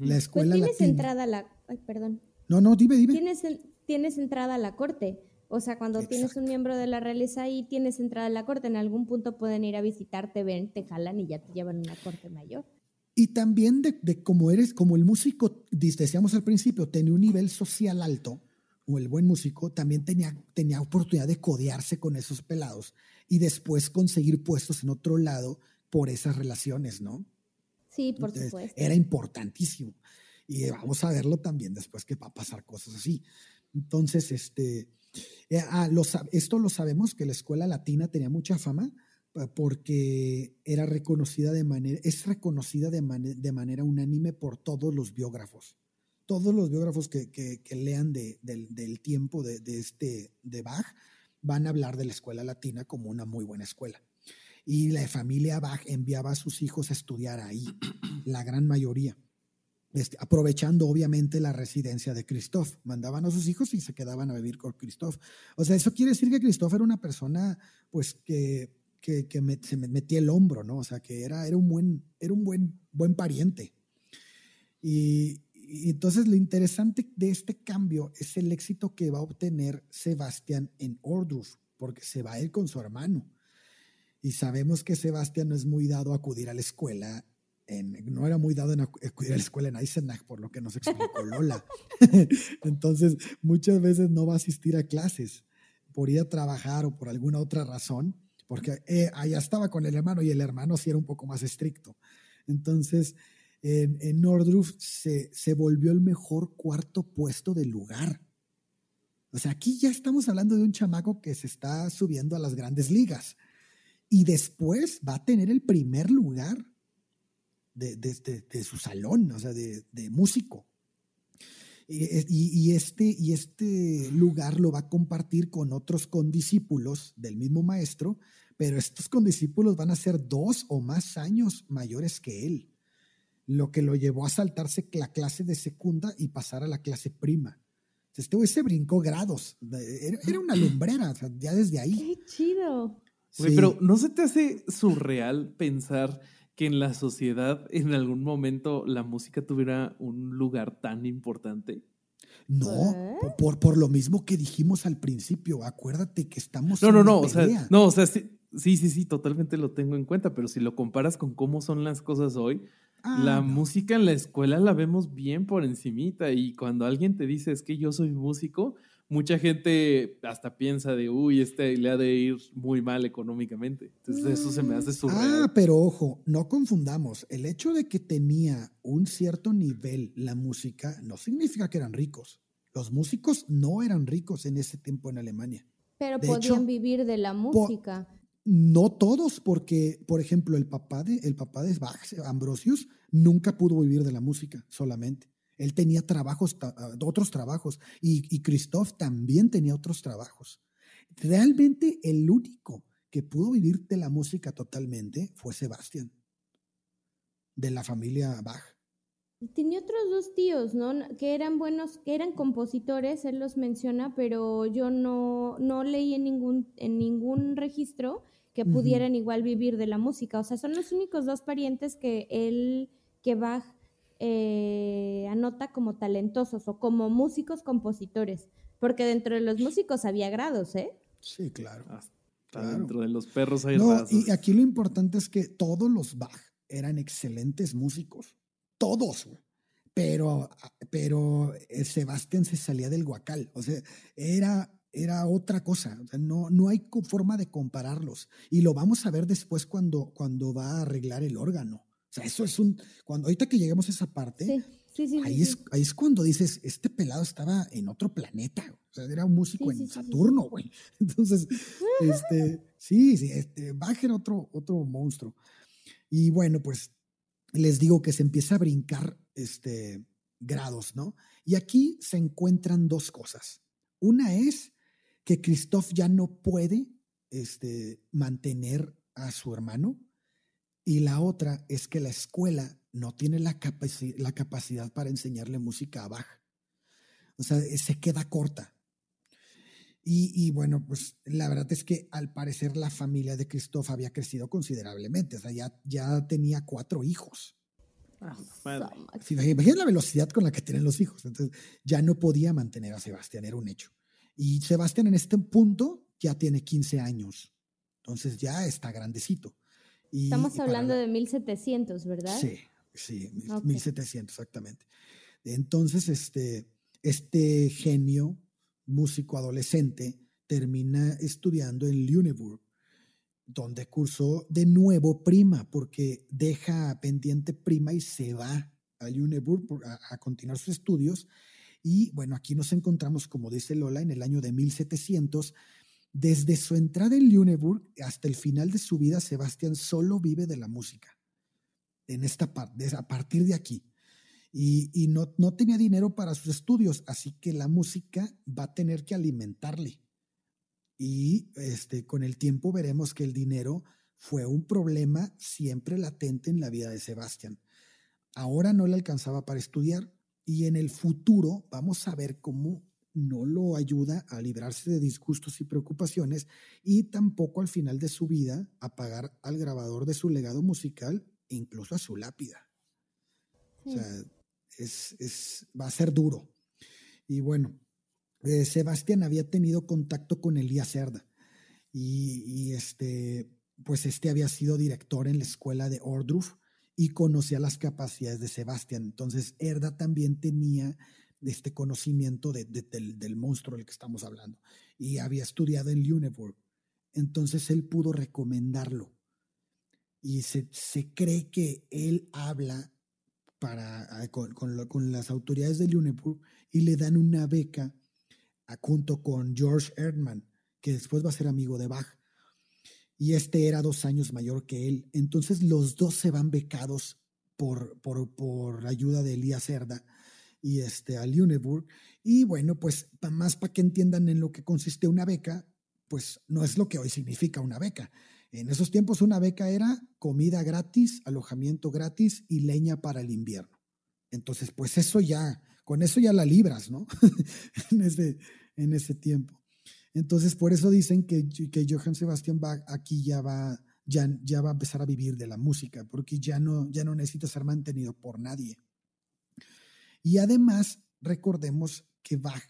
La escuela pues tienes entrada a la... Ay, perdón. No, no, dime, dime. Tienes, tienes entrada a la corte. O sea, cuando tienes un miembro de la realeza ahí, tienes entrada a la corte, en algún punto pueden ir a visitarte, ven, te jalan y ya te llevan a una corte mayor. Y también de, de cómo eres, como el músico, decíamos al principio, tenía un nivel social alto, o el buen músico, también tenía, tenía oportunidad de codearse con esos pelados y después conseguir puestos en otro lado por esas relaciones, ¿no? Sí, por supuesto. Era importantísimo. Y vamos a verlo también después que va a pasar cosas así. Entonces, este, eh, ah, esto lo sabemos, que la escuela latina tenía mucha fama porque era reconocida de manera, es reconocida de, de manera unánime por todos los biógrafos. Todos los biógrafos que, que, lean de, del tiempo de, de, este, de Bach van a hablar de la escuela latina como una muy buena escuela. Y la familia Bach enviaba a sus hijos a estudiar ahí, [CLEARS THROAT] la gran mayoría. Este, aprovechando obviamente la residencia de Christoph. Mandaban a sus hijos y se quedaban a vivir con Christoph. O sea, eso quiere decir que Christoph era una persona, pues, que, que, se metía el hombro, ¿no? O sea, que era, era un, buen, era un buen, buen pariente. Y, y entonces lo interesante de este cambio es el éxito que va a obtener Sebastián en Ordruf, porque se va a ir con su hermano. Y sabemos que Sebastián no es muy dado a acudir a la escuela no era muy dado en acudir a la escuela en Eisenach, por lo que nos explicó Lola. [LAUGHS] Entonces, muchas veces no va a asistir a clases por ir a trabajar o por alguna otra razón, porque eh, allá estaba con el hermano y el hermano sí era un poco más estricto. Entonces, en, Nordruf se, se volvió el mejor cuarto puesto del lugar. O sea, aquí ya estamos hablando de un chamaco que se está subiendo a las grandes ligas y después va a tener el primer lugar de, su salón, o sea, de, músico. Y, este, y este lugar lo va a compartir con otros condiscípulos del mismo maestro, pero estos condiscípulos van a ser dos o más años mayores que él. lo que lo llevó a saltarse la clase de secunda y pasar a la clase prima. Este güey se brincó grados. Era, una lumbrera, ya desde ahí. ¡Qué chido! pero ¿no se te hace surreal pensar que en la sociedad en algún momento la música tuviera un lugar tan importante? No, por, por, lo mismo que dijimos al principio, acuérdate que estamos. No, no, no, o sea, no, o sea, sí, sí, sí, totalmente lo tengo en cuenta, pero si lo comparas con cómo son las cosas hoy, Ah, la música en la escuela la vemos bien por encimita y cuando alguien te dice es que yo soy músico, mucha gente hasta piensa de, uy, este le ha de ir muy mal económicamente. Entonces eso se me hace surreal. Ah, pero ojo, no confundamos. El hecho de que tenía un cierto nivel la música no significa que eran ricos. Los músicos no eran ricos en ese tiempo en Alemania. Pero podían vivir de la música. No todos, porque, por ejemplo, el papá de, el papá de Bach, Ambrosius, nunca pudo vivir de la música solamente. Él tenía trabajos, ah, otros trabajos, y, y Christoph también tenía otros trabajos. Realmente el único que pudo vivir de la música totalmente fue Sebastián, de la familia Bach. Tenía otros dos tíos, ¿no? Que eran buenos, que eran compositores, él los menciona, pero yo no, no leí en ningún, en ningún registro que pudieran igual vivir de la música. O sea, son los únicos dos parientes que él, que Bach eh, anota como talentosos o como músicos compositores. Porque dentro de los músicos había grados, ¿eh? Sí, claro. Dentro de los perros hay no, Y aquí lo importante es que todos los Bach eran excelentes músicos. Todos, Pero, pero eh, Sebastián se salía del guacal. O sea, era era otra cosa. no, no hay forma de compararlos. Y lo vamos a ver después cuando, cuando va a arreglar el órgano. Sea, eso es un. Cuando, ahorita que lleguemos a esa parte, ahí, Es, ahí es cuando dices: Este pelado estaba en otro planeta. O sea, era un músico en Saturno, güey. [LAUGHS] Entonces, este, sí, sí, este, Bach era otro, otro monstruo. Y bueno, pues les digo que se empieza a brincar este, grados, ¿no? Y aquí se encuentran dos cosas. Una es que Christoph ya no puede este, mantener a su hermano y la otra es que la escuela no tiene la, la capacidad para enseñarle música a Bach. O sea, se queda corta. Y, bueno, pues la verdad es que al parecer la familia de Christoph había crecido considerablemente. O sea, ya, ya tenía cuatro hijos. Ah, imagínate la velocidad con la que tienen los hijos. Entonces, ya no podía mantener a Sebastián, era un hecho. Y Sebastián en este punto ya tiene 15 años, entonces ya está grandecito. Estamos hablando de 1700, ¿verdad? Sí, sí, 1700 exactamente. Entonces, este, este genio, músico adolescente, termina estudiando en Lüneburg, donde cursó de nuevo prima, porque deja pendiente prima y se va a Lüneburg a, a continuar sus estudios y bueno, aquí nos encontramos, como dice Lola, en el año de 1700. Desde su entrada en Lüneburg hasta el final de su vida, Sebastián solo vive de la música. En esta parte, a partir de aquí. Y, no, no tenía dinero para sus estudios, así que la música va a tener que alimentarle. Y este, con el tiempo veremos que el dinero fue un problema siempre latente en la vida de Sebastián. Ahora no le alcanzaba para estudiar, y en el futuro vamos a ver cómo no lo ayuda a librarse de disgustos y preocupaciones y tampoco al final de su vida a pagar al grabador de su legado musical, incluso a su lápida. O sea, es, va a ser duro. Y bueno, eh, Sebastián había tenido contacto con Elías Cerda y, y, este, pues este había sido director en la escuela de Ordruf y conocía las capacidades de Sebastián. Entonces, Herda también tenía este conocimiento del, monstruo del que estamos hablando y había estudiado en Lüneburg. Entonces, él pudo recomendarlo. Y se, cree que él habla para, con, con, las autoridades de Lüneburg y le dan una beca junto con George Erdmann, que después va a ser amigo de Bach y este era dos años mayor que él. Entonces los dos se van becados por, por, por ayuda de Elías Cerda y este, a Lüneburg. Y bueno, pues más para que entiendan en lo que consiste una beca, pues no es lo que hoy significa una beca. En esos tiempos una beca era comida gratis, alojamiento gratis y leña para el invierno. Entonces, pues eso ya, con eso ya la libras, ¿no? [LAUGHS] en, ese, en ese tiempo. Entonces, por eso dicen que, que Johann Sebastian Bach aquí ya va, ya, ya va a empezar a vivir de la música, porque ya no, ya no necesita ser mantenido por nadie. Y además, recordemos que Bach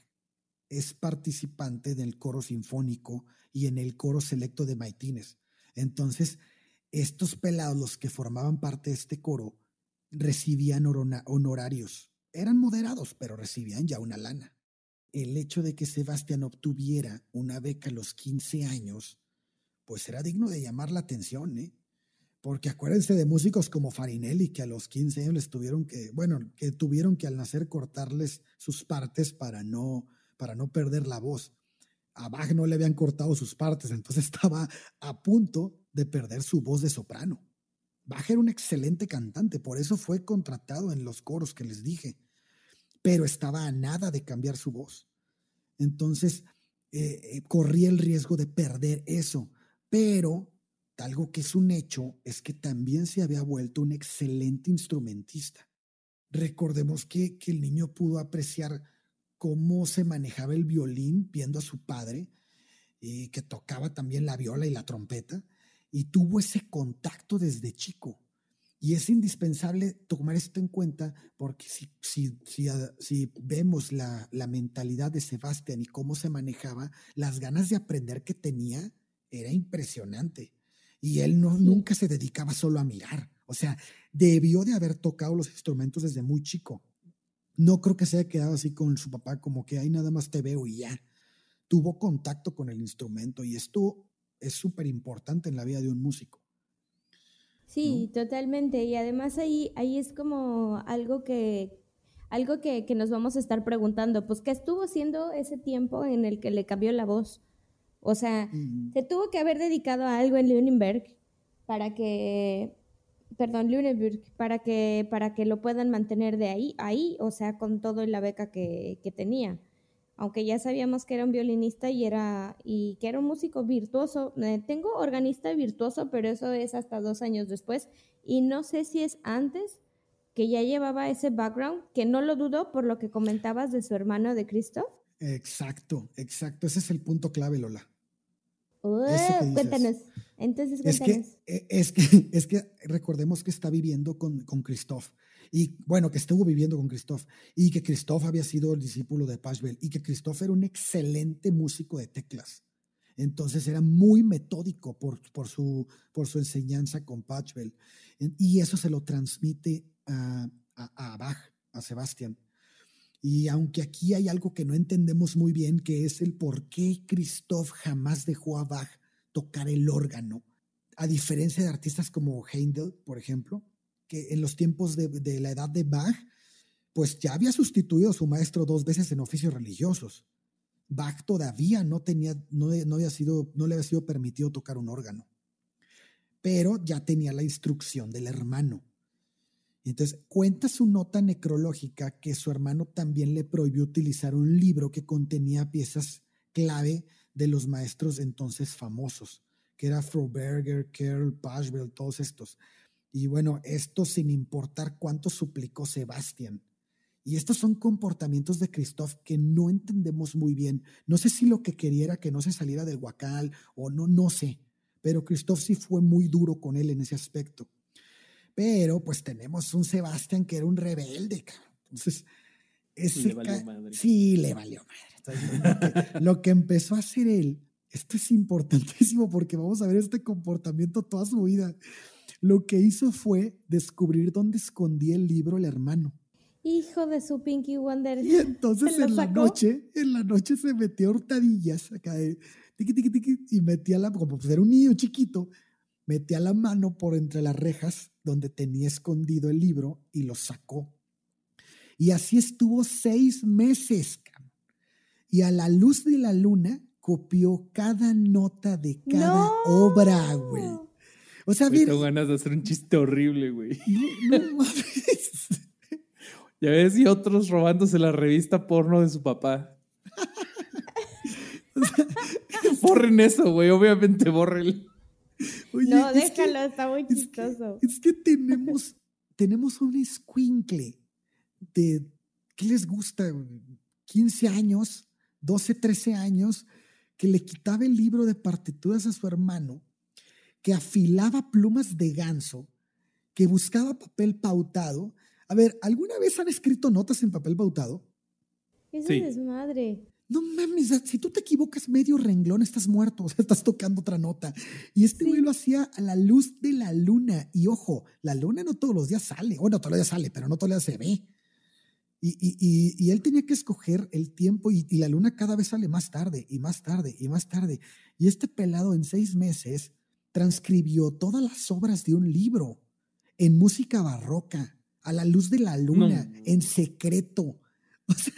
es participante del coro sinfónico y en el coro selecto de Maitines. Entonces, estos pelados, que formaban parte de este coro, recibían honorarios. Eran moderados, pero recibían ya una lana. El hecho de que Sebastián obtuviera una beca a los 15 años, pues era digno de llamar la atención, ¿eh? Porque acuérdense de músicos como Farinelli, que a los 15 años les tuvieron que, bueno, que tuvieron que al nacer cortarles sus partes para no, para no perder la voz a Bach no le habían cortado sus partes, entonces [LAUGHS] estaba a punto de perder su voz de soprano. Bach era un excelente cantante, por eso fue contratado en los coros que les dije, pero estaba a nada de cambiar su voz. Entonces, eh, eh, corría el riesgo de perder eso, pero algo que es un hecho es que también se había vuelto un excelente instrumentista. Recordemos que, que el niño pudo apreciar cómo se manejaba el violín viendo a su padre, y que tocaba también la viola y la trompeta, y tuvo ese contacto desde chico. Y es indispensable tomar esto en cuenta porque si, si, si, ah, si vemos la, la, mentalidad de Sebastián y cómo se manejaba, las ganas de aprender que tenía era impresionante. Y él no, nunca se dedicaba solo a mirar. O sea, debió de haber tocado los instrumentos desde muy chico no creo que se haya quedado así con su papá, como que ahí nada más te veo y ya. Tuvo contacto con el instrumento y esto es súper importante en la vida de un músico. Sí, totalmente. Y además ahí, ahí es como algo que, algo que, que, nos vamos a estar preguntando, pues, ¿qué estuvo haciendo ese tiempo en el que le cambió la voz? O sea, se tuvo que haber dedicado a algo en Lüneburg para que perdón, Lüneburg, para que, para que lo puedan mantener de ahí, ahí, o sea, con todo la beca que, que tenía. Aunque ya sabíamos que era un violinista y era y que era un músico virtuoso. Eh, tengo organista virtuoso, pero eso es hasta dos años después. Y no sé si es antes que ya llevaba ese background, que no lo dudo por lo que comentabas de su hermano de Christoph. Exacto, exacto. Ese es el punto clave, Lola cuéntanos. Entonces, Es que, e, es que, [LAUGHS] es que recordemos que está viviendo con, con Christoph. Y bueno, que estuvo viviendo con Christoph. Y que Christoph había sido el discípulo de Pachbel. Y que Christoph era un excelente músico de teclas. Entonces era muy metódico por, por, su, por su enseñanza con Pachbel. Y eso se lo transmite a, a, a Bach, a Sebastián. Y aunque aquí hay algo que no entendemos muy bien, que es el por qué Christoph jamás dejó a Bach tocar el órgano, a diferencia de artistas como Heindel, por ejemplo, que en los tiempos de, la edad de Bach, pues ya había sustituido a su maestro dos veces en oficios religiosos. Bach todavía no tenía, no, no, había sido, no le había sido permitido tocar un órgano, pero ya tenía la instrucción del hermano. Entonces cuenta su nota necrológica que su hermano también le prohibió utilizar un libro que contenía piezas clave de los maestros entonces famosos, que era Froberger, Kerl, Pachbel, todos estos. Y bueno, esto sin importar cuánto suplicó Sebastián. Y estos son comportamientos de Christoph que no entendemos muy bien. No sé si lo que quería era que no se saliera del huacal o no, no sé. Pero Christoph sí fue muy duro con él en ese aspecto. Pero pues tenemos un Sebastián que era un rebelde. Entonces, ese le valió madre. Sí, le valió madre. lo, que, empezó a hacer él, esto es importantísimo porque vamos a ver este comportamiento toda su vida. Lo que hizo fue descubrir dónde escondía el libro el hermano. Hijo de su Pinky Wonder. Y entonces [LAUGHS] en la noche, en la noche se metió hurtadillas acá de tiqui, tiqui, tiqui, y metía la, como pues era un niño chiquito, metía la mano por entre las rejas donde tenía escondido el libro y lo sacó. Y así estuvo seis meses. Y a la luz de la luna copió cada nota de cada obra, güey. O sea, bien. Tengo ganas de hacer un chiste horrible, güey. [LAUGHS] No, no ya ves, y otros robándose la revista porno de su papá. [LAUGHS] borren eso, güey. Obviamente borren. No, déjalo, está muy chistoso. Es que, tenemos, [LAUGHS] tenemos un escuincle de, ¿qué les gusta? 15 años, 12, 13 años, que le quitaba el libro de partituras a su hermano, que afilaba plumas de ganso, que buscaba papel pautado. A ver, ¿alguna vez han escrito notas en papel pautado? Es sí. desmadre. No mames, si tú te equivocas medio renglón, estás muerto, [LAUGHS] o sea, estás tocando otra nota. Y este güey lo hacía a la luz de la luna. Y ojo, la luna no todos los días sale, o no todos los días sale, pero no todos los días se ve. Y, y, y, él tenía que escoger el tiempo y, la luna cada vez sale más tarde y más tarde y más tarde. Y este pelado en seis meses transcribió todas las obras de un libro en música barroca, a la luz de la luna, en secreto. [LAUGHS] O sea,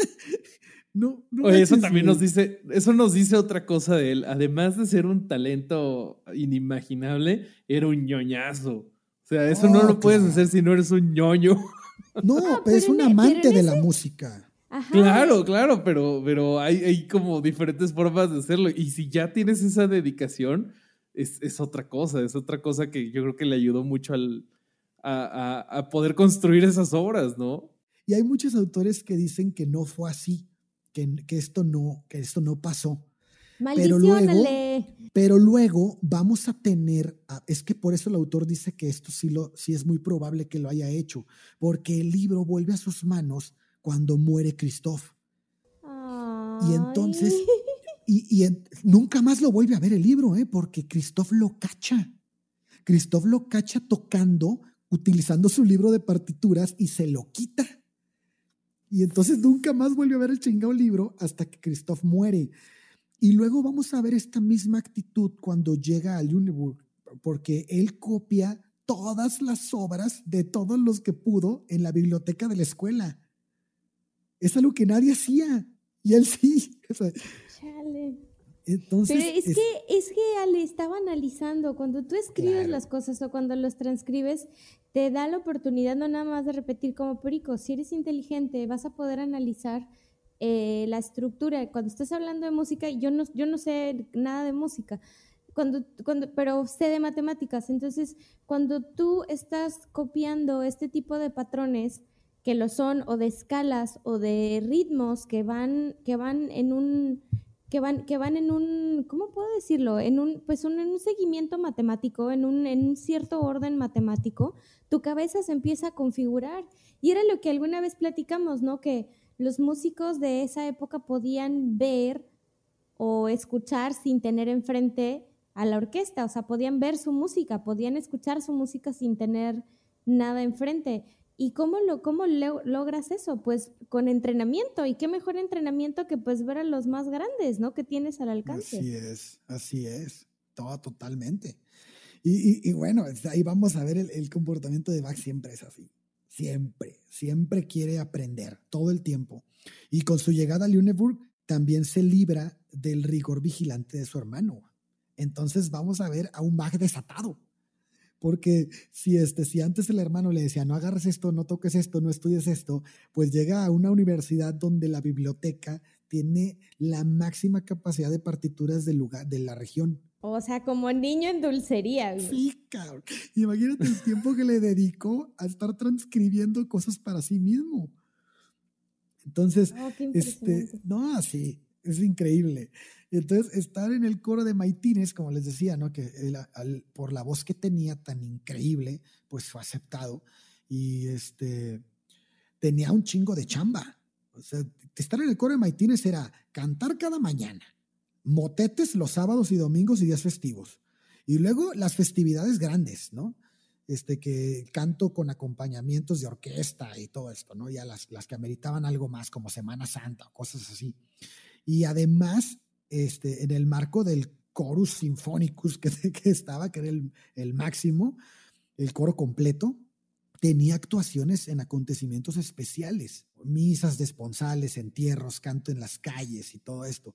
no, Oye, eso también nos dice, eso nos dice otra cosa de él. Además de ser un talento inimaginable, era un ñoñazo. O sea, eso no lo puedes hacer si no eres un ñoño. No, pero, es un amante de la música. Claro, claro, pero, pero hay, hay, como diferentes formas de hacerlo. Y si ya tienes esa dedicación, es, es otra cosa, es otra cosa que yo creo que le ayudó mucho al, a, a, a poder construir esas obras, ¿no? Y hay muchos autores que dicen que no fue así que, esto, no, que esto no pasó. Pero luego, pero luego vamos a tener, es que por eso el autor dice que esto sí, lo, sí es muy probable que lo haya hecho, porque el libro vuelve a sus manos cuando muere Christoph. Y entonces, [LAUGHS] y, nunca más lo vuelve a ver el libro, ¿eh? porque Christoph lo cacha. Christoph lo cacha tocando, utilizando su libro de partituras y se lo quita. Y entonces nunca más vuelve a ver el chingado libro hasta que Christoph muere. Y luego vamos a ver esta misma actitud cuando llega a Lüneburg, porque él copia todas las obras de todos los que pudo en la biblioteca de la escuela. Es algo que nadie hacía. Y él sí. [LAUGHS] Chale. Entonces, Pero es, que, es que Ale estaba analizando, cuando tú escribes las cosas o cuando los transcribes, te da la oportunidad no nada más de repetir como perico, si eres inteligente vas a poder analizar eh, la estructura. Cuando estás hablando de música, yo no, yo no sé nada de música, cuando, cuando, pero sé de matemáticas. Entonces, cuando tú estás copiando este tipo de patrones, que lo son, o de escalas, o de ritmos que van, que van en un que van, que van en un, ¿cómo puedo decirlo? En un, pues un, en un seguimiento matemático, en un, en un cierto orden matemático, tu cabeza se empieza a configurar. Y era lo que alguna vez platicamos, ¿no? Que los músicos de esa época podían ver o escuchar sin tener enfrente a la orquesta, o sea, podían ver su música, podían escuchar su música sin tener nada enfrente. ¿Y cómo, lo, cómo logras eso? Pues con entrenamiento. ¿Y qué mejor entrenamiento que pues ver a los más grandes, ¿no? Que tienes al alcance. Así es, así es. Todo totalmente. Y, bueno, ahí vamos a ver el, comportamiento de Bach siempre es así. Siempre, siempre quiere aprender, todo el tiempo. Y con su llegada a Lüneburg también se libra del rigor vigilante de su hermano. Entonces vamos a ver a un Bach desatado porque si, este, si antes el hermano le decía, no agarres esto, no toques esto, no estudies esto, pues llega a una universidad donde la biblioteca tiene la máxima capacidad de partituras del lugar, de la región. O sea, como niño en dulcería. Sí, cabrón. Imagínate el tiempo que le dedicó a estar transcribiendo cosas para sí mismo. Entonces, oh, este, no, así, es increíble. Entonces, estar en el coro de Maitines, como les decía, ¿no? que por la voz que tenía tan increíble, pues fue aceptado. Y este, tenía un chingo de chamba. O sea, estar en el coro de Maitines era cantar cada mañana, motetes los sábados y domingos y días festivos. Y luego las festividades grandes, ¿no? Este, que canto con acompañamientos de orquesta y todo esto, ¿no? Ya las, las que ameritaban algo más, como Semana Santa o cosas así. Y además este, en el marco del chorus sinfonicus que, [LAUGHS] que estaba, que era el, máximo, el coro completo, tenía actuaciones en acontecimientos especiales, misas de esponsales, entierros, canto en las calles y todo esto.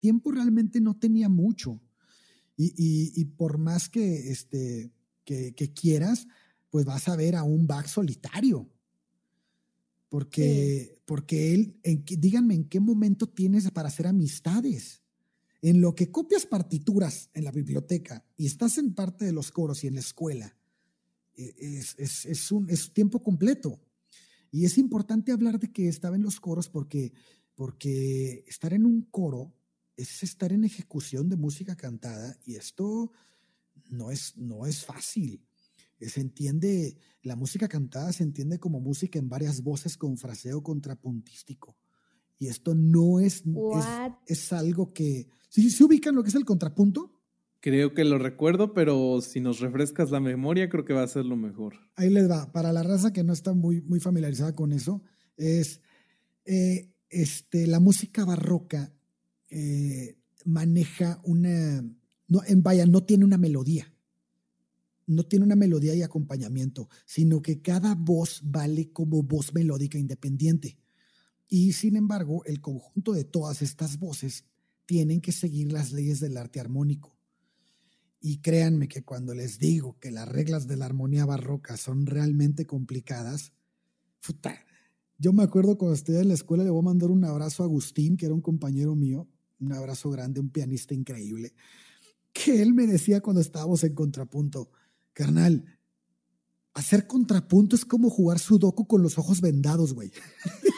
Tiempo realmente no tenía mucho. Y, por más que, este, que, quieras, pues vas a ver a un Bach solitario. Porque, porque él, díganme, ¿en qué momento tienes para hacer amistades? En lo que copias partituras en la biblioteca y estás en parte de los coros y en la escuela, e, es, un, es tiempo completo. Y es importante hablar de que estaba en los coros porque, porque estar en un coro es estar en ejecución de música cantada y esto no es, no es fácil. Se entiende, la música cantada se entiende como música en varias voces con fraseo contrapuntístico. Y esto no es, es, algo que... ¿Sí, ¿Se ubican lo que es el contrapunto? Creo que lo recuerdo, pero si nos refrescas la memoria, creo que va a ser lo mejor. Ahí les va. Para la raza que no está muy, muy familiarizada con eso, es eh, este, la música barroca eh, maneja una. No, en vaya, no tiene una melodía. No tiene una melodía y acompañamiento, sino que cada voz vale como voz melódica independiente. Y sin embargo, el conjunto de todas estas voces tienen que seguir las leyes del arte armónico. Y créanme que cuando les digo que las reglas de la armonía barroca son realmente complicadas, yo me acuerdo cuando estudié en la escuela, le voy a mandar un abrazo a Agustín, que era un compañero mío, un abrazo grande, un pianista increíble, que él me decía cuando estábamos en contrapunto, carnal, hacer contrapunto es como jugar sudoku con los ojos vendados, güey.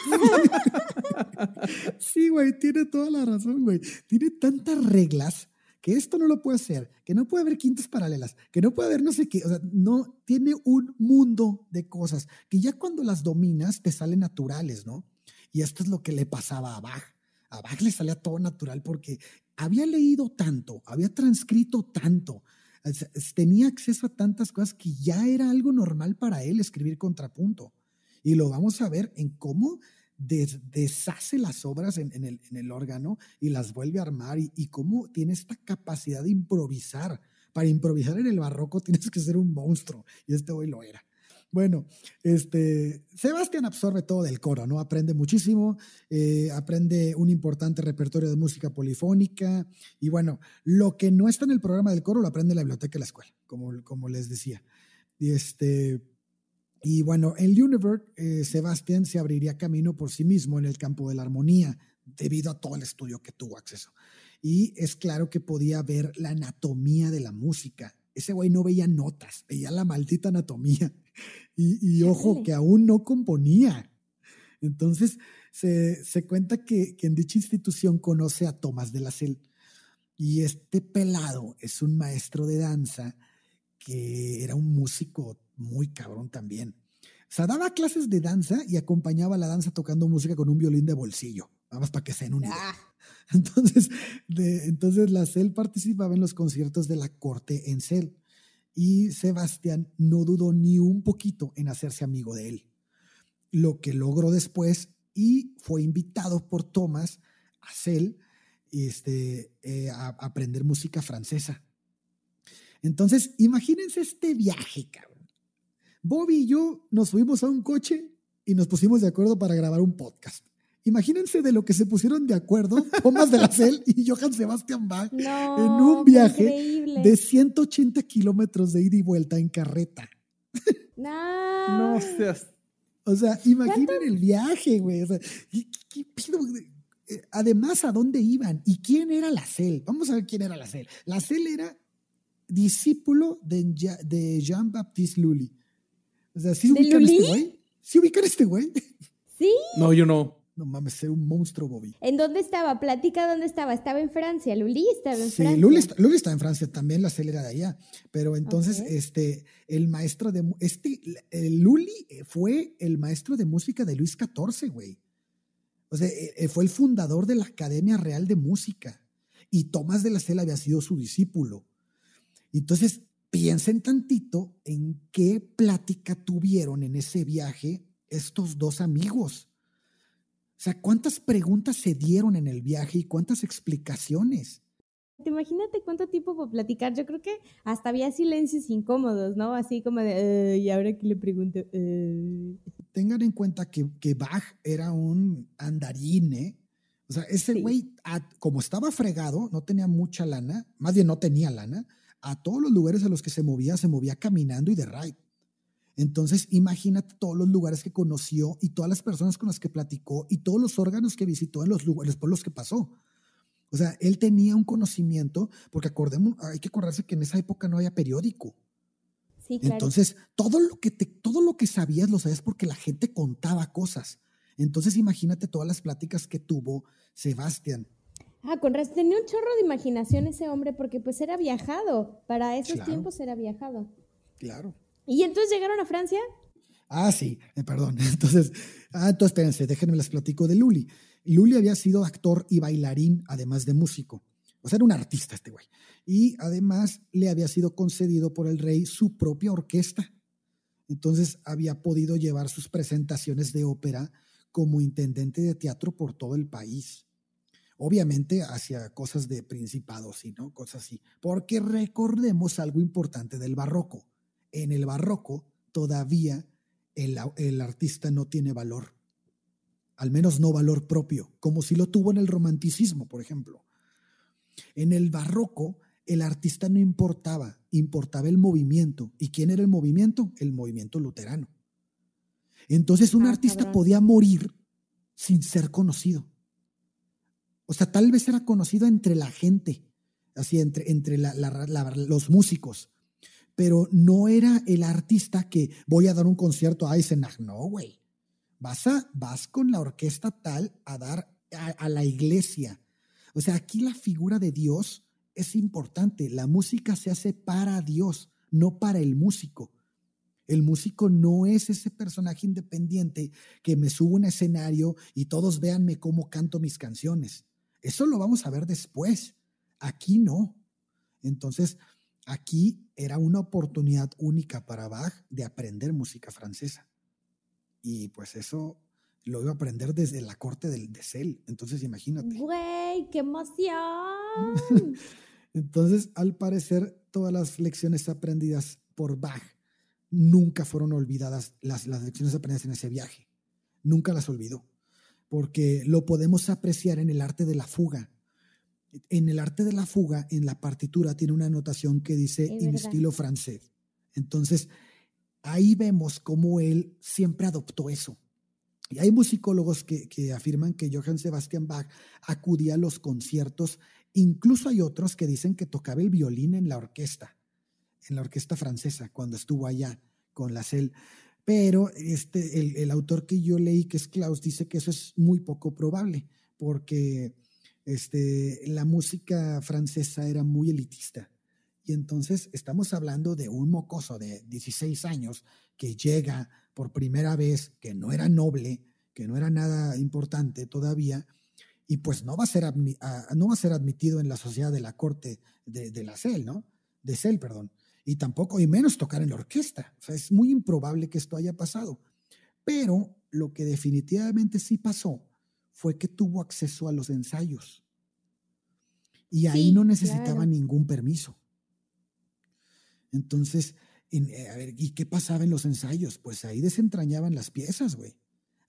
[LAUGHS] sí, güey, tiene toda la razón, güey. Tiene tantas reglas que esto no lo puede hacer, que no puede haber quintas paralelas, que no puede haber no sé qué, o sea, no tiene un mundo de cosas que ya cuando las dominas te salen naturales, ¿no? Y esto es lo que le pasaba a Bach. A Bach le salía todo natural porque había leído tanto, había transcrito tanto, tenía acceso a tantas cosas que ya era algo normal para él escribir contrapunto. Y lo vamos a ver en cómo deshace las obras en, el, órgano y las vuelve a armar y, cómo tiene esta capacidad de improvisar. Para improvisar en el barroco [LAUGHS] tienes que ser un monstruo y este hoy lo era. Bueno, este, Sebastián absorbe todo del coro, ¿no? Aprende muchísimo, eh, aprende un importante repertorio de música polifónica y bueno, lo que no está en el programa del coro lo aprende en la biblioteca de la escuela, como, como les decía. Y este, y bueno, en Lüneburg, eh, Sebastián se abriría camino por sí mismo en el campo de la armonía, debido a todo el estudio que tuvo acceso. Y es claro que podía ver la anatomía de la música. Ese güey no veía notas, veía la maldita anatomía. Y, ojo, que aún no componía. Entonces, se, se cuenta que, que, en dicha institución conoce a Tomás de la Selle. Y este pelado es un maestro de danza que era un músico muy cabrón también. O sea, daba clases de danza y acompañaba la danza tocando música con un violín de bolsillo, nada más para que se den ah. [LAUGHS] Entonces, de, entonces la CEL participaba en los conciertos de la corte en CEL y Sebastián no dudó ni un poquito en hacerse amigo de él. Lo que logró después y fue invitado por Thomas a CEL este, eh, a aprender música francesa. Entonces, imagínense este viaje, cabrón Bobby y yo nos fuimos a un coche y nos pusimos de acuerdo para grabar un podcast. Imagínense de lo que se pusieron de acuerdo Thomas de la [LAUGHS] Cel y Johann Sebastian Bach en un viaje de 180 kilómetros de ida y vuelta en carreta. No, no seas. O sea, imaginen el viaje, güey. Eh, además, ¿a dónde iban? ¿Y quién era la Cel? Vamos a ver quién era la Cel. La Cel era discípulo de, de Jean-Baptiste Lully. O sea, ¿sí ubican este güey? ¿Sí ubican este güey? Sí. No, yo no. No mames, ser un monstruo, Bobby. ¿En dónde estaba? Platica dónde estaba. Estaba en Francia. Luli estaba en Francia. Sí, Luli está, en Francia también, la acelera de allá. Pero entonces, este, el maestro de. Este, Luli fue el maestro de música de Luis XIV, güey. O sea, eh, eh, fue el fundador de la Academia Real de Música. Y Tomás de la Cela había sido su discípulo. Entonces, piensen tantito en qué plática tuvieron en ese viaje estos dos amigos. O sea, ¿cuántas preguntas se dieron en el viaje y cuántas explicaciones? Imagínate cuánto tiempo por platicar. Yo creo que hasta había silencios incómodos, ¿no? Así como de, y ahora que le pregunto. Tengan en cuenta que, que Bach era un andarín, ¿eh? O sea, ese güey, como estaba fregado, no tenía mucha lana, más bien no tenía lana, a todos los lugares a los que se movía, se movía caminando y de ride. Entonces, imagínate todos los lugares que conoció y todas las personas con las que platicó y todos los órganos que visitó en los lugares por los que pasó. O sea, él tenía un conocimiento, porque acordemos, hay que acordarse que en esa época no había periódico. Sí, claro. Entonces, todo lo que te, todo lo que sabías lo sabías porque la gente contaba cosas. Entonces, imagínate todas las pláticas que tuvo Sebastián. Ah, con razón, tenía un chorro de imaginación ese hombre porque pues era viajado. Para esos Claro. tiempos era viajado. Claro. ¿Y entonces llegaron a Francia? Ah, sí, eh, perdón. [LAUGHS] Entonces, ah, entonces espérense, déjenme les platico de Luli. Luli había sido actor y bailarín, además de músico. O sea, era un artista este güey. Y además le había sido concedido por el rey su propia orquesta. Entonces había podido llevar sus presentaciones de ópera como intendente de teatro por todo el país. Obviamente hacia cosas de principados y no cosas así. Porque recordemos algo importante del barroco. En el barroco todavía el, el artista no tiene valor. Al menos no valor propio, como si lo tuvo en el romanticismo, por ejemplo. En el barroco, el artista no importaba, importaba el movimiento. ¿Y quién era el movimiento? El movimiento luterano. Entonces un Ah, artista cabrón. podía morir sin ser conocido. O sea, tal vez era conocido entre la gente, así entre, entre la- la- la- los músicos, pero no era el artista que voy a dar un concierto a Eisenach. No, güey. Vas, vas con la orquesta tal a dar a, a la iglesia. O sea, aquí la figura de Dios es importante. La música se hace para Dios, no para el músico. El músico no es ese personaje independiente que me subo a un escenario y todos véanme cómo canto mis canciones. Eso lo vamos a ver después. Aquí no. Entonces, aquí era una oportunidad única para Bach de aprender música francesa. Y pues eso lo iba a aprender desde la corte del, de Cel. Entonces, imagínate. Güey, qué emoción. [LAUGHS] Entonces, al parecer, todas las lecciones aprendidas por Bach nunca fueron olvidadas, las, las lecciones aprendidas en ese viaje. Nunca las olvidó, porque lo podemos apreciar en el arte de la fuga. En el arte de la fuga, en la partitura, tiene una anotación que dice Es en verdad. estilo francés. Entonces, ahí vemos cómo él siempre adoptó eso. Y hay musicólogos que, que afirman que Johann Sebastian Bach acudía a los conciertos, incluso hay otros que dicen que tocaba el violín en la orquesta, en la orquesta francesa, cuando estuvo allá con la CEL. Pero este, el, el autor que yo leí, que es Klaus, dice que eso es muy poco probable, porque este, la música francesa era muy elitista. Y entonces estamos hablando de un mocoso de 16 años que llega por primera vez, que no era noble, que no era nada importante todavía, y pues no va a ser, admi- a- no va a ser admitido en la sociedad de la corte de, de la CEL, ¿no? De CEL, perdón. Y tampoco, y menos tocar en la orquesta. O sea, es muy improbable que esto haya pasado. Pero lo que definitivamente sí pasó fue que tuvo acceso a los ensayos. Y ahí Sí, no necesitaba claro. ningún permiso. Entonces, en- eh, a ver, ¿y qué pasaba en los ensayos? Pues ahí desentrañaban las piezas, güey.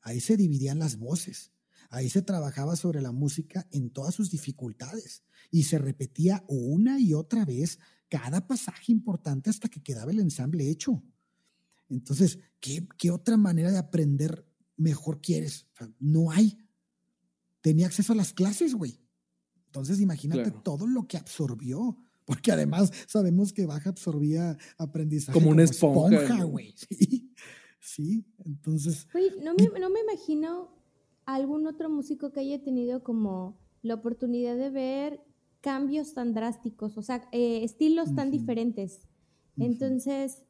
Ahí se dividían las voces. Ahí se trabajaba sobre la música en todas sus dificultades y se repetía una y otra vez cada pasaje importante hasta que quedaba el ensamble hecho. Entonces, ¿qué, qué otra manera de aprender mejor quieres? O sea, no hay. Tenía acceso a las clases, güey. Entonces, imagínate Claro. todo lo que absorbió. Porque además sabemos que Baja absorbía aprendizaje Como una esponja, ¿no? güey. [LAUGHS] Sí, sí. Entonces, Güey, no me, no me imagino algún otro músico que haya tenido como la oportunidad de ver cambios tan drásticos, o sea, eh, estilos tan diferentes. Entonces,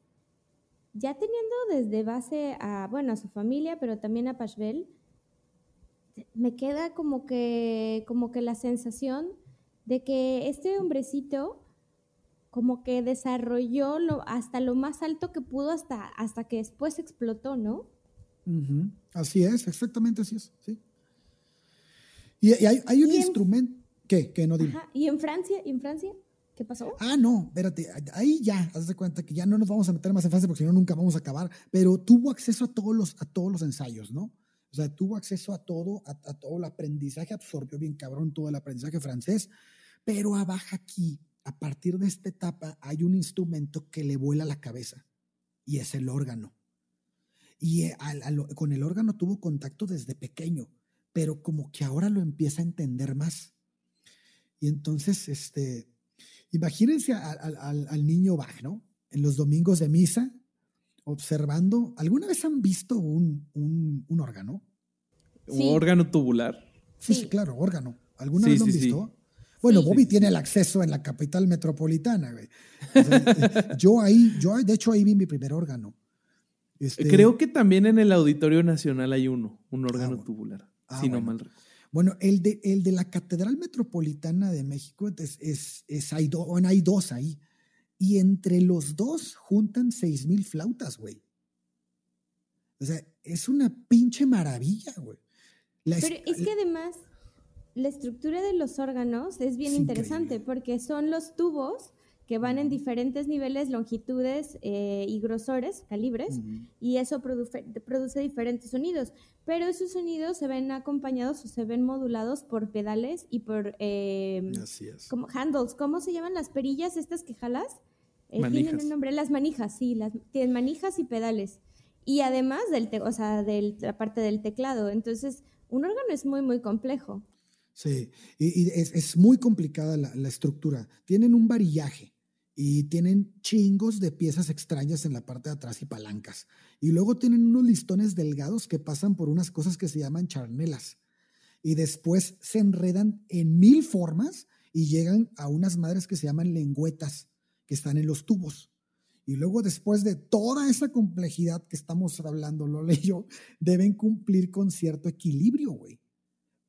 ya teniendo desde base a, bueno, a su familia, pero también a Pashbel, me queda como que, como que la sensación de que este hombrecito como que desarrolló lo, hasta lo más alto que pudo hasta, hasta que después explotó, ¿no? Así es, exactamente así es. Sí. Y, y hay, hay un Y en- instrumento. ¿Qué? ¿Qué no? Ajá. ¿Y en Francia? ¿Y en Francia? ¿Qué pasó? Ah, no, espérate, ahí ya, haz de cuenta que ya no nos vamos a meter más en fase porque si no nunca vamos a acabar, pero tuvo acceso a todos los, a todos los ensayos, ¿no? O sea, tuvo acceso a todo, a, a todo el aprendizaje, absorbió bien cabrón todo el aprendizaje francés, pero abajo aquí, a partir de esta etapa, hay un instrumento que le vuela la cabeza y es el órgano. Y eh, al- al- con el órgano tuvo contacto desde pequeño, pero como que ahora lo empieza a entender más. Y entonces, este, imagínense al, niño Bach, ¿no? En los domingos de misa, observando. ¿Alguna vez han visto un, órgano? ¿Un órgano tubular? Sí, sí, claro, órgano. ¿Alguna vez lo han visto? Bueno, Bobby tiene el acceso en la capital metropolitana, güey. [LAUGHS] yo ahí, yo de hecho ahí vi mi primer órgano. Este Creo que también en el Auditorio Nacional hay uno, un órgano ah, tubular, ah, si no mal recuerdo. Bueno, el de, el de la Catedral Metropolitana de México es, es, hay, hay dos ahí. Y entre los dos juntan seis mil flautas, güey. O sea, es una pinche maravilla, güey. Pero es que además la estructura de los órganos es bien interesante porque son los tubos que van en diferentes niveles, longitudes eh, y grosores, calibres, y eso produce, produce, diferentes sonidos. Pero esos sonidos se ven acompañados o se ven modulados por pedales y por eh, como handles. ¿Cómo se llaman las perillas estas que jalas? Eh, tienen un nombre, las manijas, sí, las, tienen manijas y pedales. Y además del o sea, de la parte del teclado. Entonces, un órgano es muy, muy complejo. Sí, y, es, muy complicada la, estructura. Tienen un varillaje y tienen chingos de piezas extrañas en la parte de atrás y palancas. Y luego tienen unos listones delgados que pasan por unas cosas que se llaman charnelas. Y después se enredan en mil formas y llegan a unas madres que se llaman lengüetas, que están en los tubos. Y luego después de toda esa complejidad que estamos hablando, lo yo, deben cumplir con cierto equilibrio, güey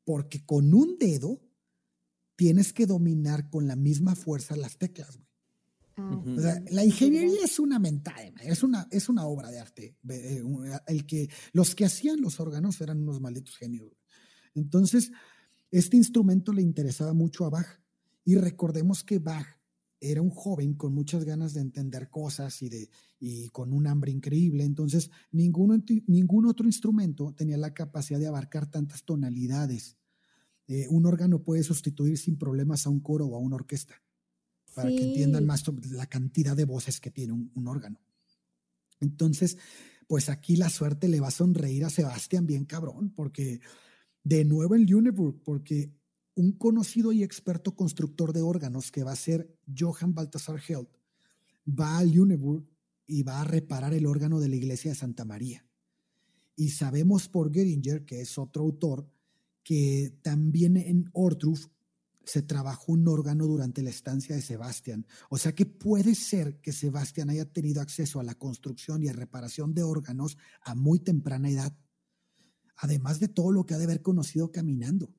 porque con un dedo tienes que dominar con la misma fuerza las teclas, güey. Ah, la ingeniería es una mentada, es una, es una obra de arte. Eh, el que, los que hacían los órganos eran unos malditos genios. Entonces, este instrumento le interesaba mucho a Bach. Y recordemos que Bach era un joven con muchas ganas de entender cosas y, de, y con un hambre increíble. Entonces, ningún, ningún otro instrumento tenía la capacidad de abarcar tantas tonalidades. Eh, un órgano puede sustituir sin problemas a un coro o a una orquesta, para que entiendan más sobre la cantidad de voces que tiene un, órgano. Entonces, pues aquí la suerte le va a sonreír a Sebastián bien cabrón, porque de nuevo en Lüneburg, porque un conocido y experto constructor de órganos que va a ser Johann Balthasar Held, va a Lüneburg y va a reparar el órgano de la iglesia de Santa María. Y sabemos por Geringer, que es otro autor, que también en Ortruf se trabajó un órgano durante la estancia de Sebastián. O sea que puede ser que Sebastián haya tenido acceso a la construcción y a reparación de órganos a muy temprana edad, además de todo lo que ha de haber conocido caminando.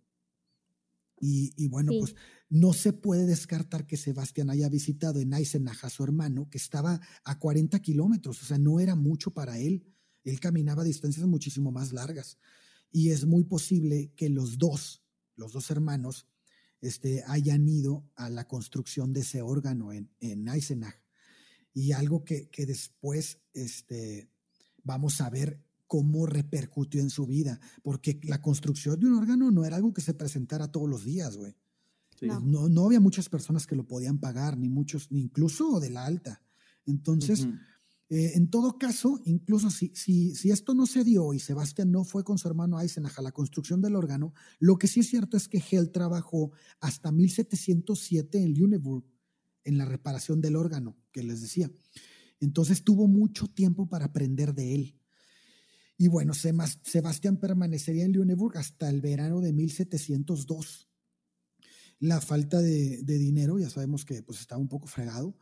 Y, bueno, pues no se puede descartar que Sebastián haya visitado en Eisenach a su hermano, que estaba a 40 kilómetros, o sea, no era mucho para él. Él caminaba a distancias muchísimo más largas y es muy posible que los dos, los dos hermanos, este, hayan ido a la construcción de ese órgano en, en Eisenach. Y algo que, después este, vamos a ver cómo repercutió en su vida, porque la construcción de un órgano no era algo que se presentara todos los días, güey. No. no. había muchas personas que lo podían pagar, ni muchos, ni incluso de la alta. Entonces, eh, en todo caso, incluso si, si, si, esto no se dio y Sebastián no fue con su hermano Eisenach a la construcción del órgano, lo que sí es cierto es que Hell trabajó hasta 1707 en Lüneburg en la reparación del órgano, que les decía. Entonces tuvo mucho tiempo para aprender de él. Y bueno, Sebastián permanecería en Lüneburg hasta el verano de 1702. La falta de, de dinero, ya sabemos que pues estaba un poco fregado,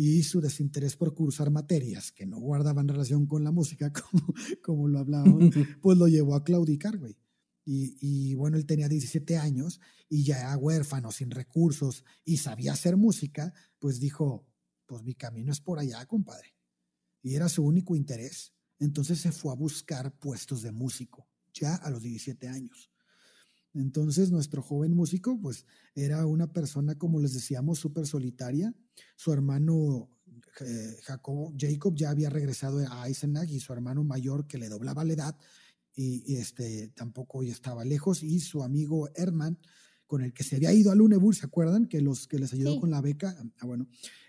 y su desinterés por cursar materias que no guardaban relación con la música, [LAUGHS] como, como lo hablábamos, [LAUGHS] pues lo llevó a claudicar, güey. Y, y, bueno, él tenía 17 años y ya era huérfano, sin recursos y sabía hacer música, pues dijo, pues mi camino es por allá, compadre. Y era su único interés. Entonces se fue a buscar puestos de músico, ya a los 17 años. Entonces, nuestro joven músico, pues, era una persona, como les decíamos, súper solitaria. Su hermano eh, Jacob, Jacob ya había regresado a Eisenach y su hermano mayor, que le doblaba la edad, y, este, tampoco ya estaba lejos. Y su amigo Herman, con el que se había ido a Luneburg, ¿se acuerdan? Que, los, que les ayudó con la beca. Ah, bueno,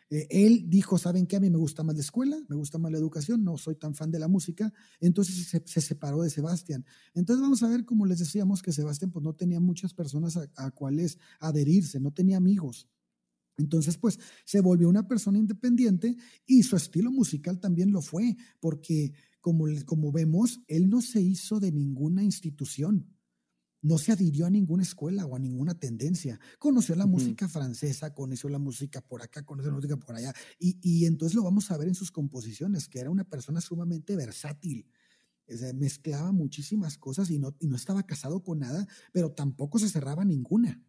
Eh, él dijo, ¿saben qué? A mí me gusta más la escuela, me gusta más la educación, no soy tan fan de la música, entonces se, separó de Sebastián. Entonces vamos a ver, como les decíamos, que Sebastián pues no tenía muchas personas a, a cuales adherirse, no tenía amigos. Entonces, pues se volvió una persona independiente y su estilo musical también lo fue, porque como, como vemos, él no se hizo de ninguna institución no se adhirió a ninguna escuela o a ninguna tendencia. Conoció la música francesa, conoció la música por acá, conoció la música por allá. Y, entonces lo vamos a ver en sus composiciones, que era una persona sumamente versátil. mezclaba muchísimas cosas y no, y no estaba casado con nada, pero tampoco se cerraba ninguna.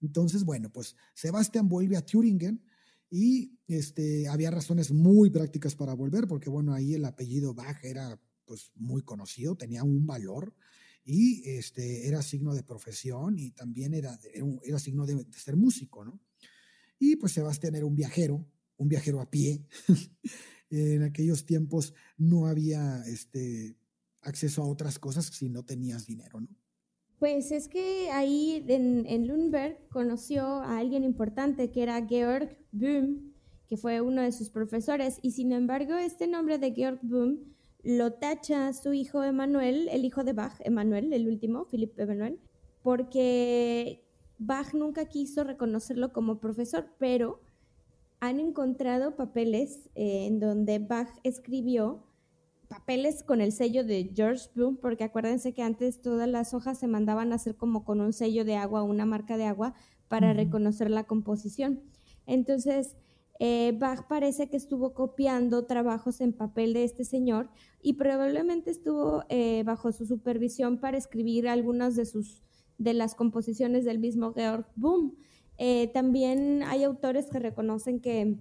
Entonces, bueno, pues Sebastián vuelve a Turingen y este, había razones muy prácticas para volver, porque bueno, ahí el apellido Bach era pues muy conocido, tenía un valor y este, era signo de profesión y también era, era, signo de, ser músico, ¿no? Y pues Sebastián era un viajero, un viajero a pie. [LAUGHS] en aquellos tiempos no había este, acceso a otras cosas si no tenías dinero, ¿no? Pues es que ahí en, en Lundberg conoció a alguien importante que era Georg Böhm, que fue uno de sus profesores, y sin embargo este nombre de Georg Böhm lo tacha su hijo Emanuel, el hijo de Bach, Emanuel, el último, Philip Emanuel, porque Bach nunca quiso reconocerlo como profesor, pero han encontrado papeles eh, en donde Bach escribió papeles con el sello de George Bloom, porque acuérdense que antes todas las hojas se mandaban a hacer como con un sello de agua, una marca de agua, para reconocer la composición. Entonces, eh, Bach parece que estuvo copiando trabajos en papel de este señor y probablemente estuvo eh, bajo su supervisión para escribir algunas de sus de las composiciones del mismo Georg Boom. Eh, también hay autores que reconocen que,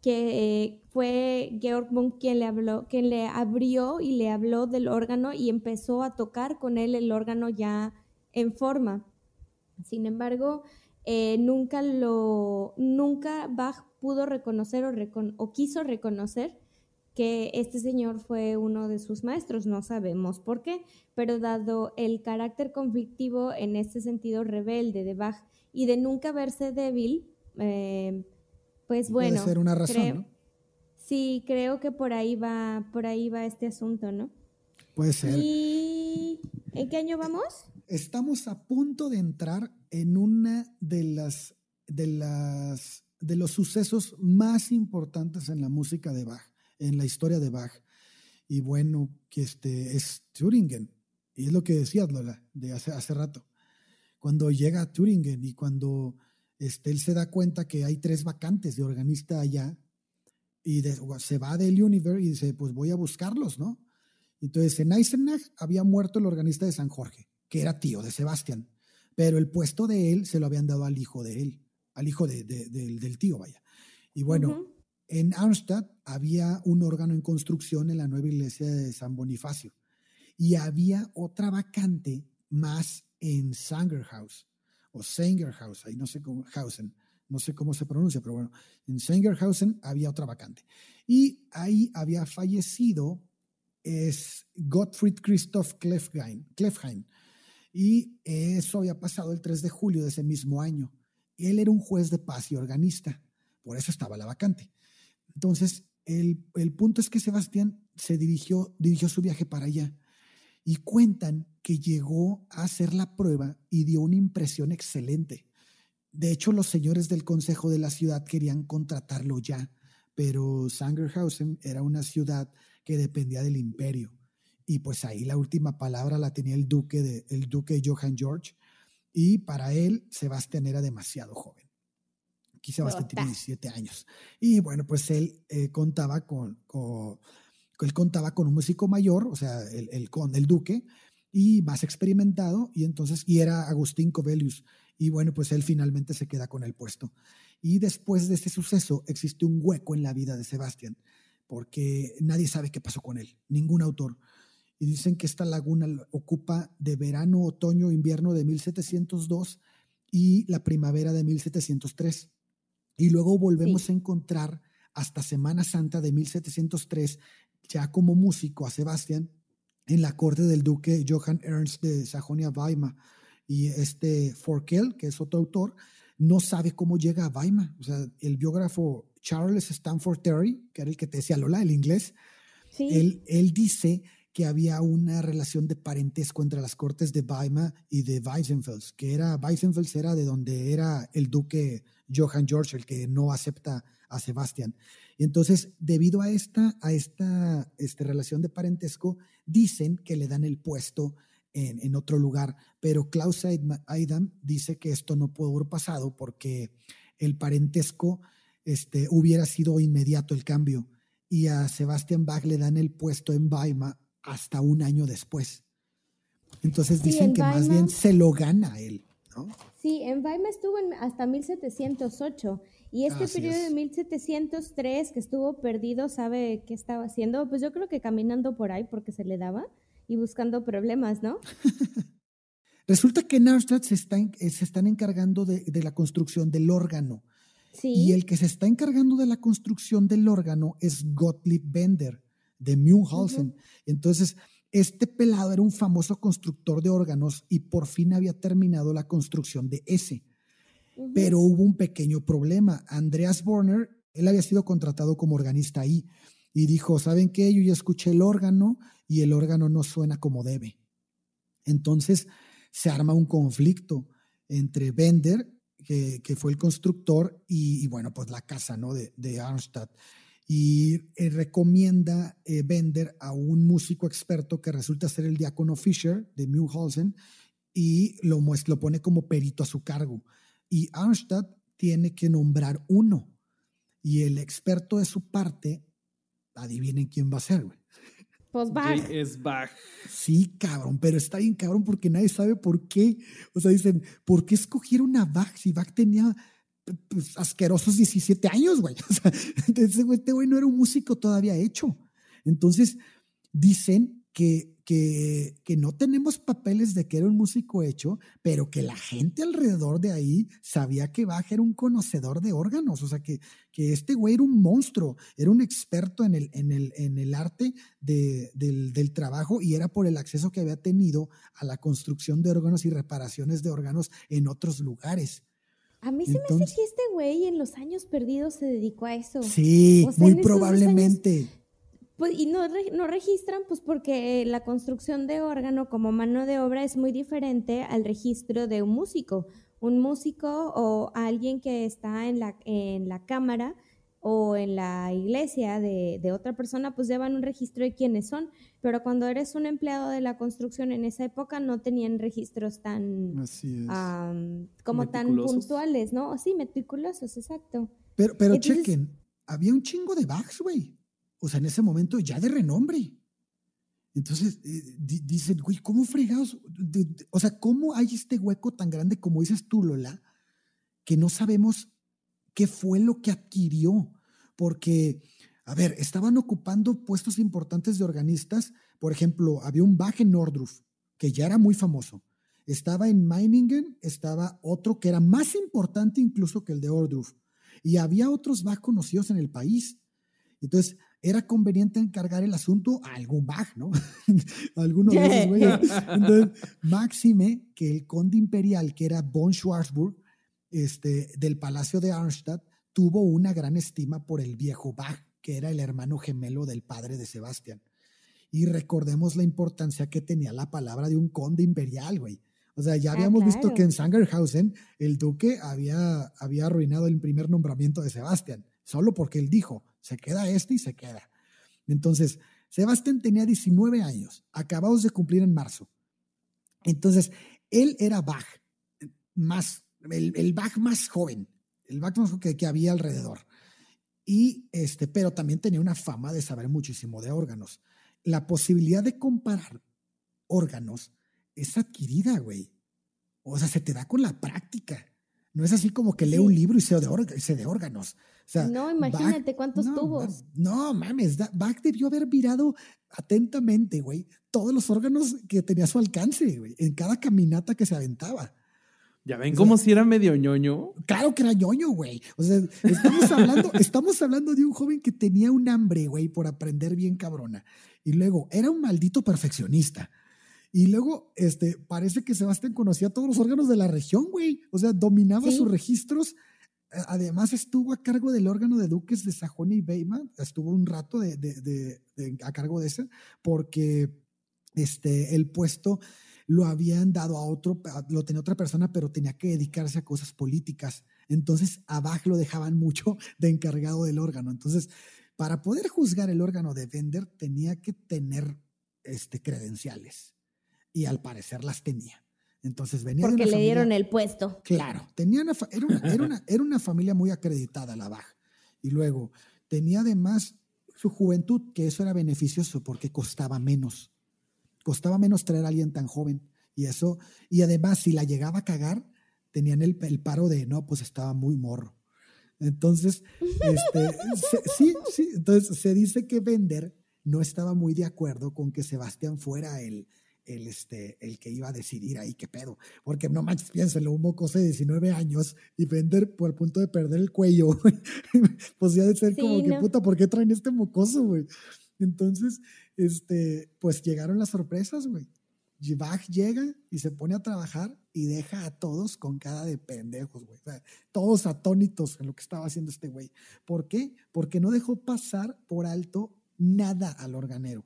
que fue Georg Boom quien le habló, quien le abrió y le habló del órgano y empezó a tocar con él el órgano ya en forma. Sin embargo, nunca lo, nunca Bach pudo reconocer o, quiso reconocer que este señor fue uno de sus maestros, no sabemos por qué, pero dado el carácter conflictivo en este sentido rebelde de Bach y de nunca verse débil, eh, pues bueno. Puede ser una razón, Sí, creo que por ahí va, por ahí va este asunto, ¿no? Puede ser. ¿Y en qué año vamos? Estamos a punto de entrar en una de las de las de los sucesos más importantes en la música de Bach, en la historia de Bach. Y bueno, que este es Turingen. Y es lo que decías, Lola, de hace, hace rato. Cuando llega a Turingen y cuando este, él se da cuenta que hay tres vacantes de organista allá, y se va del Univer y dice, pues voy a buscarlos, ¿no? Entonces, en Eisenach había muerto el organista de San Jorge, que era tío de Sebastián, pero el puesto de él se lo habían dado al hijo de él al hijo del tío, vaya. Y bueno, en Arnstadt había un órgano en construcción en la nueva iglesia de San Bonifacio y había otra vacante más en Sangerhaus o Sangerhaus, ahí no sé cómo, Hausen, no sé cómo se pronuncia, pero bueno, en Sangerhausen había otra vacante. Y ahí había fallecido es Gottfried Christoph Klefheim, Klefheim. Y eso había pasado el 3 de julio de ese mismo año. Él era un juez de paz y organista, por eso estaba la vacante. Entonces, el, punto es que Sebastián se dirigió, dirigió su viaje para allá y cuentan que llegó a hacer la prueba y dio una impresión excelente. De hecho, los señores del consejo de la ciudad querían contratarlo ya, pero Sangerhausen era una ciudad que dependía del imperio. Y pues ahí la última palabra la tenía el duque, de, el duque Johann George, y para él, Sebastián era demasiado joven. Aquí Sebastián tiene 17 años. Y bueno, pues él eh, contaba con, él contaba con un músico mayor, o sea, el, con el duque, y más experimentado, y entonces, y era Agustín Covelius. Y bueno, pues él finalmente se queda con el puesto. Y después de este suceso existe un hueco en la vida de Sebastián, porque nadie sabe qué pasó con él, ningún autor y dicen que esta laguna ocupa de verano, otoño, invierno de 1702 y la primavera de 1703. Y luego volvemos a encontrar hasta Semana Santa de 1703, ya como músico a Sebastián, en la corte del duque Johann Ernst de Sajonia-Weimar. Y este Forkel, que es otro autor, no sabe cómo llega a Weimar. O sea, el biógrafo Charles Stanford Terry, que era el que te decía Lola, el inglés, él, él dice que había una relación de parentesco entre las cortes de Weimar y de Weissenfels, que era, Weissenfels era de donde era el duque Johann George, el que no acepta a Sebastián. Entonces, debido a esta, a esta, esta relación de parentesco, dicen que le dan el puesto en, en otro lugar, pero Klaus Aidam dice que esto no pudo haber pasado porque el parentesco este, hubiera sido inmediato el cambio y a Sebastian Bach le dan el puesto en Weimar hasta un año después. Entonces dicen que más bien se lo gana él, ¿no? Sí, en Weimar estuvo hasta 1708 y este periodo de 1703 que estuvo perdido, ¿sabe qué estaba haciendo? Pues yo creo que caminando por ahí porque se le daba y buscando problemas, ¿no? [LAUGHS] Resulta que en Arnstadt se, eh, se están encargando de, de, la construcción del órgano. Sí. Y el que se está encargando de la construcción del órgano es Gottlieb Bender de. Entonces, este pelado era un famoso constructor de órganos y por fin había terminado la construcción de ese. Pero hubo un pequeño problema. Andreas Borner, él había sido contratado como organista ahí y dijo, ¿saben qué? Yo ya escuché el órgano y el órgano no suena como debe. Entonces se arma un conflicto entre Bender, que, fue el constructor, y, bueno, pues la casa ¿no? de, de Arnstadt y eh, recomienda eh, Bender a un músico experto que resulta ser el diácono Fischer de Mühlhausen y lo, lo pone como perito a su cargo. Y Arnstadt tiene que nombrar uno. Y el experto de su parte, adivinen quién va a ser, güey. Pues Bach. Es Bach. Sí, cabrón, pero está bien cabrón porque nadie sabe por qué. O sea, dicen, ¿por qué escogieron a Bach si Bach tenía pues, asquerosos 17 años, güey. [LAUGHS] O sea, este güey no era un músico todavía hecho. Entonces, dicen que, que, que, no tenemos papeles de que era un músico hecho, pero que la gente alrededor de ahí sabía que Bach era un conocedor de órganos, o sea, que, que este güey era un monstruo, era un experto en el, en el, en el arte de, del, del trabajo y era por el acceso que había tenido a la construcción de órganos y reparaciones de órganos en otros lugares. A mí se me hace que este güey en los años perdidos se dedicó a eso. Sí, muy probablemente. pues, y no, no registran, pues porque la construcción de órgano como mano de obra es muy diferente al registro de un músico. Un músico o alguien que está en la, en la cámara o en la iglesia de, de, otra persona, pues llevan un registro de quiénes son, pero cuando eres un empleado de la construcción en esa época no tenían registros tan como tan puntuales, ¿no? Sí, meticulosos, exacto. Pero, pero chequen, había un chingo de bugs, güey. O sea, en ese momento ya de renombre. Entonces, eh, dicen, güey, ¿cómo fregados? o sea, ¿cómo hay este hueco tan grande como dices tú, Lola, que no sabemos qué fue lo que adquirió? Porque, a ver, estaban ocupando puestos importantes de organistas. Por ejemplo, había un Bach en Nordruf, que ya era muy famoso. Estaba en Meiningen, estaba otro que era más importante incluso que el de Ordruf. Y había otros Bach conocidos en el país. Entonces, era conveniente encargar el asunto a algún Bach, ¿no? [LAUGHS] Alguno de esos güeyes. [LAUGHS] Entonces, máxime que el conde imperial, que era von Schwarzburg, este, del Palacio de Arnstadt, tuvo una gran estima por el viejo Bach, que era el hermano gemelo del padre de Sebastián. Y recordemos la importancia que tenía la palabra de un conde imperial, güey. O sea, ya ah, habíamos visto que en Sangerhausen el duque había, había arruinado el primer nombramiento de Sebastián, solo porque él dijo, se queda este y se queda. Entonces, Sebastián tenía 19 años, acabados de cumplir en marzo. Entonces, él era Bach, más, el, el Bach más joven el máximo que, que había alrededor. Y este, pero también tenía una fama de saber muchísimo de órganos. La posibilidad de comparar órganos es adquirida, güey. O sea, se te da con la práctica. No es así como que lee un libro y sé de, de órganos. O sea, no, imagínate cuántos tubos. No, mames, Bach debió haber mirado atentamente, güey, todos los órganos que tenía a su alcance, güey, en cada caminata que se aventaba. Ya ven como si era medio ñoño. Claro que era ñoño, güey. O sea, estamos hablando, [LAUGHS] estamos hablando de un joven que tenía un hambre, güey, por aprender bien cabrona. Y luego era un maldito perfeccionista. Y luego, este, parece que Sebastián conocía todos los órganos de la región, güey. O sea, dominaba sus registros. Además, estuvo a cargo del órgano de duques de Sajonia y Weimar. Estuvo un rato de, a cargo de ese, porque este, el puesto lo habían dado a otro, lo tenía otra persona, pero tenía que dedicarse a cosas políticas. Entonces, a Bach lo dejaban mucho [LAUGHS] de encargado del órgano. Entonces, para poder juzgar el órgano de Bender, tenía que tener este, credenciales. Y al parecer las tenía. Entonces venía Porque le dieron el puesto. Claro, tenía era, una, era, una, era una familia muy acreditada, la Bach. Y luego tenía además su juventud, que eso era beneficioso porque costaba menos. Costaba menos traer a alguien tan joven. Y eso, y además, si la llegaba a cagar, tenían el, el paro de no, pues estaba muy morro. Entonces, este, [LAUGHS] sí, sí, entonces se dice que Bender no estaba muy de acuerdo con que Sebastián fuera el, el, este, el que iba a decidir ahí qué pedo. Porque no manches, piénselo, un mocoso de 19 años y Bender por el punto de perder el cuello, [LAUGHS] pues ya de ser como que puta, ¿por qué traen este mocoso, güey? Entonces, este, pues llegaron las sorpresas, güey. Bach llega y se pone a trabajar y deja a todos con cara de pendejos, güey. todos atónitos en lo que estaba haciendo este güey. ¿Por qué? Porque no dejó pasar por alto nada al organero.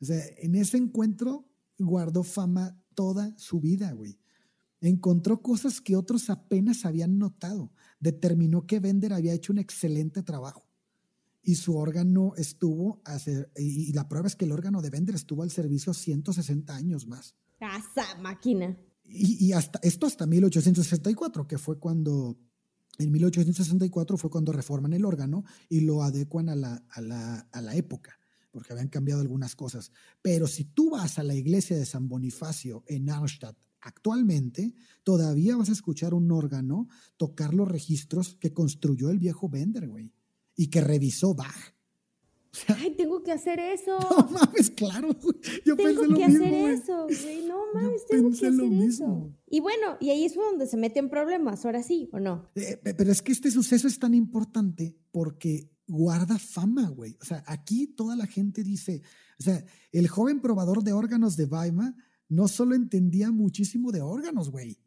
O sea, en ese encuentro guardó fama toda su vida, güey. Encontró cosas que otros apenas habían notado. Determinó que Bender había hecho un excelente trabajo y su órgano estuvo, y la prueba es que el órgano de Bender estuvo al servicio 160 años más. ¡Casa máquina! Y, hasta, esto hasta 1864, que fue cuando, en 1864 fue cuando reforman el órgano y lo adecuan a la, a la, a la época, porque habían cambiado algunas cosas. Pero si tú vas a la iglesia de San Bonifacio en Arnstadt actualmente, todavía vas a escuchar un órgano tocar los registros que construyó el viejo Bender, güey y que revisó Bach. Ay, tengo que hacer eso. [LAUGHS] No mames, claro. Yo tengo pensé lo que mismo. hacer eso, No mames, tengo que hacer lo mismo. Y bueno, y ahí es donde se meten problemas, ahora sí, ¿o no? Eh, pero es que este suceso es tan importante porque guarda fama, güey. O sea, aquí toda la gente dice, o sea, el joven probador de órganos de Weimar no solo entendía muchísimo de órganos, güey,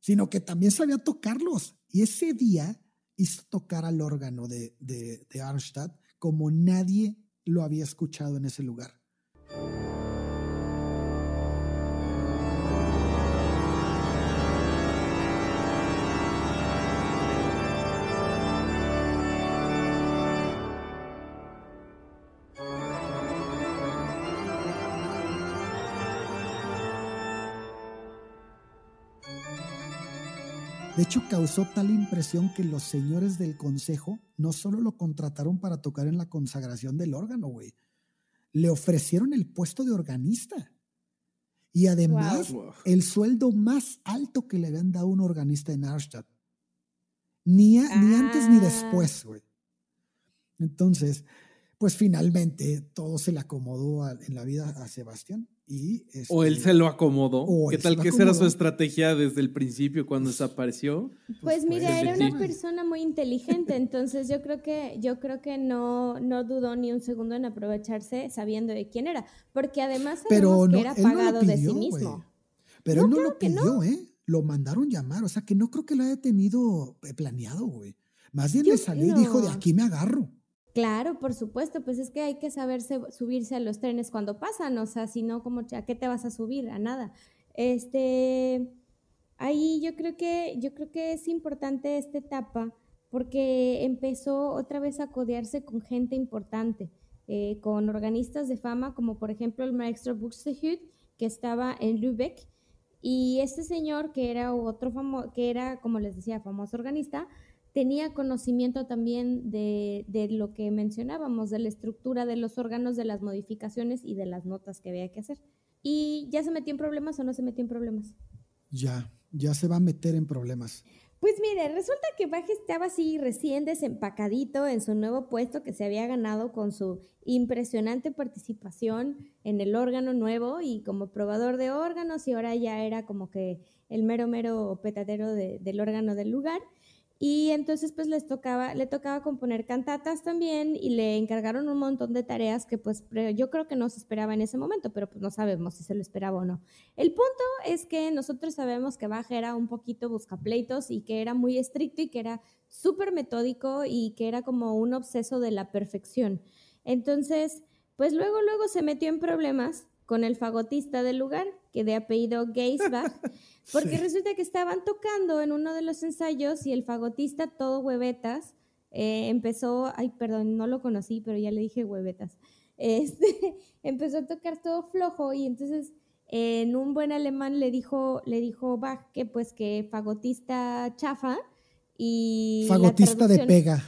sino que también sabía tocarlos. Y ese día hizo tocar al órgano de, de, de Arnstadt como nadie lo había escuchado en ese lugar. De hecho, causó tal impresión que los señores del consejo no solo lo contrataron para tocar en la consagración del órgano, güey. Le ofrecieron el puesto de organista. Y además, el sueldo más alto que le habían dado un organista en Arstadt. Ni, ni antes ni ah. después, güey. Entonces, pues finalmente todo se le acomodó en la vida a Sebastián o él este, se lo acomodó. ¿Qué tal que esa era su estrategia desde el principio cuando desapareció? Pues, pues mira, era una persona muy inteligente, entonces yo creo que yo creo que no no dudó ni un segundo en aprovecharse sabiendo de quién era, porque además Pero que era pagado de sí mismo. Pero él no lo pidió, ¿eh? Lo mandaron llamar, o sea que no creo que lo haya tenido eh, planeado, güey. Más bien le salió y dijo, de aquí me agarro. Claro, por supuesto, pues es que hay que saberse subirse a los trenes cuando pasan, o sea, si no, como, ¿a qué te vas a subir? A nada. Este, ahí yo creo que, yo creo que es importante esta etapa porque empezó otra vez a codearse con gente importante, eh, con organistas de fama, como por ejemplo el maestro Buxtehude, que estaba en Lübeck, y este señor, que era otro famoso, que era, como les decía, famoso organista, tenía conocimiento también de, lo que mencionábamos, de la estructura de los órganos, de las modificaciones y de las notas que había que hacer. ¿Y ya se metió en problemas o no se metió en problemas? Ya, ya se va a meter en problemas. Pues mire, resulta que Bach estaba así recién desempacadito en su nuevo puesto que se había ganado con su impresionante participación en el órgano nuevo y como probador de órganos y ahora ya era como que el mero mero petatero del órgano del lugar. Y entonces pues les tocaba, le tocaba componer cantatas también y le encargaron un montón de tareas que pues yo creo que no se esperaba en ese momento, pero pues no sabemos si se lo esperaba o no. El punto es que nosotros sabemos que Bach era un poquito buscapleitos y que era muy estricto y que era súper metódico y que era como un obseso de la perfección. Entonces, pues luego, luego se metió en problemas con el fagotista del lugar, que de apellido Geisbach, [LAUGHS] porque resulta que estaban tocando en uno de los ensayos y el fagotista, todo huevetas, eh, empezó, ay, perdón, no lo conocí, pero ya le dije huevetas, [LAUGHS] este, empezó a tocar todo flojo y entonces en un buen alemán le dijo, le dijo Bach que pues que fagotista chafa y... Fagotista de pega.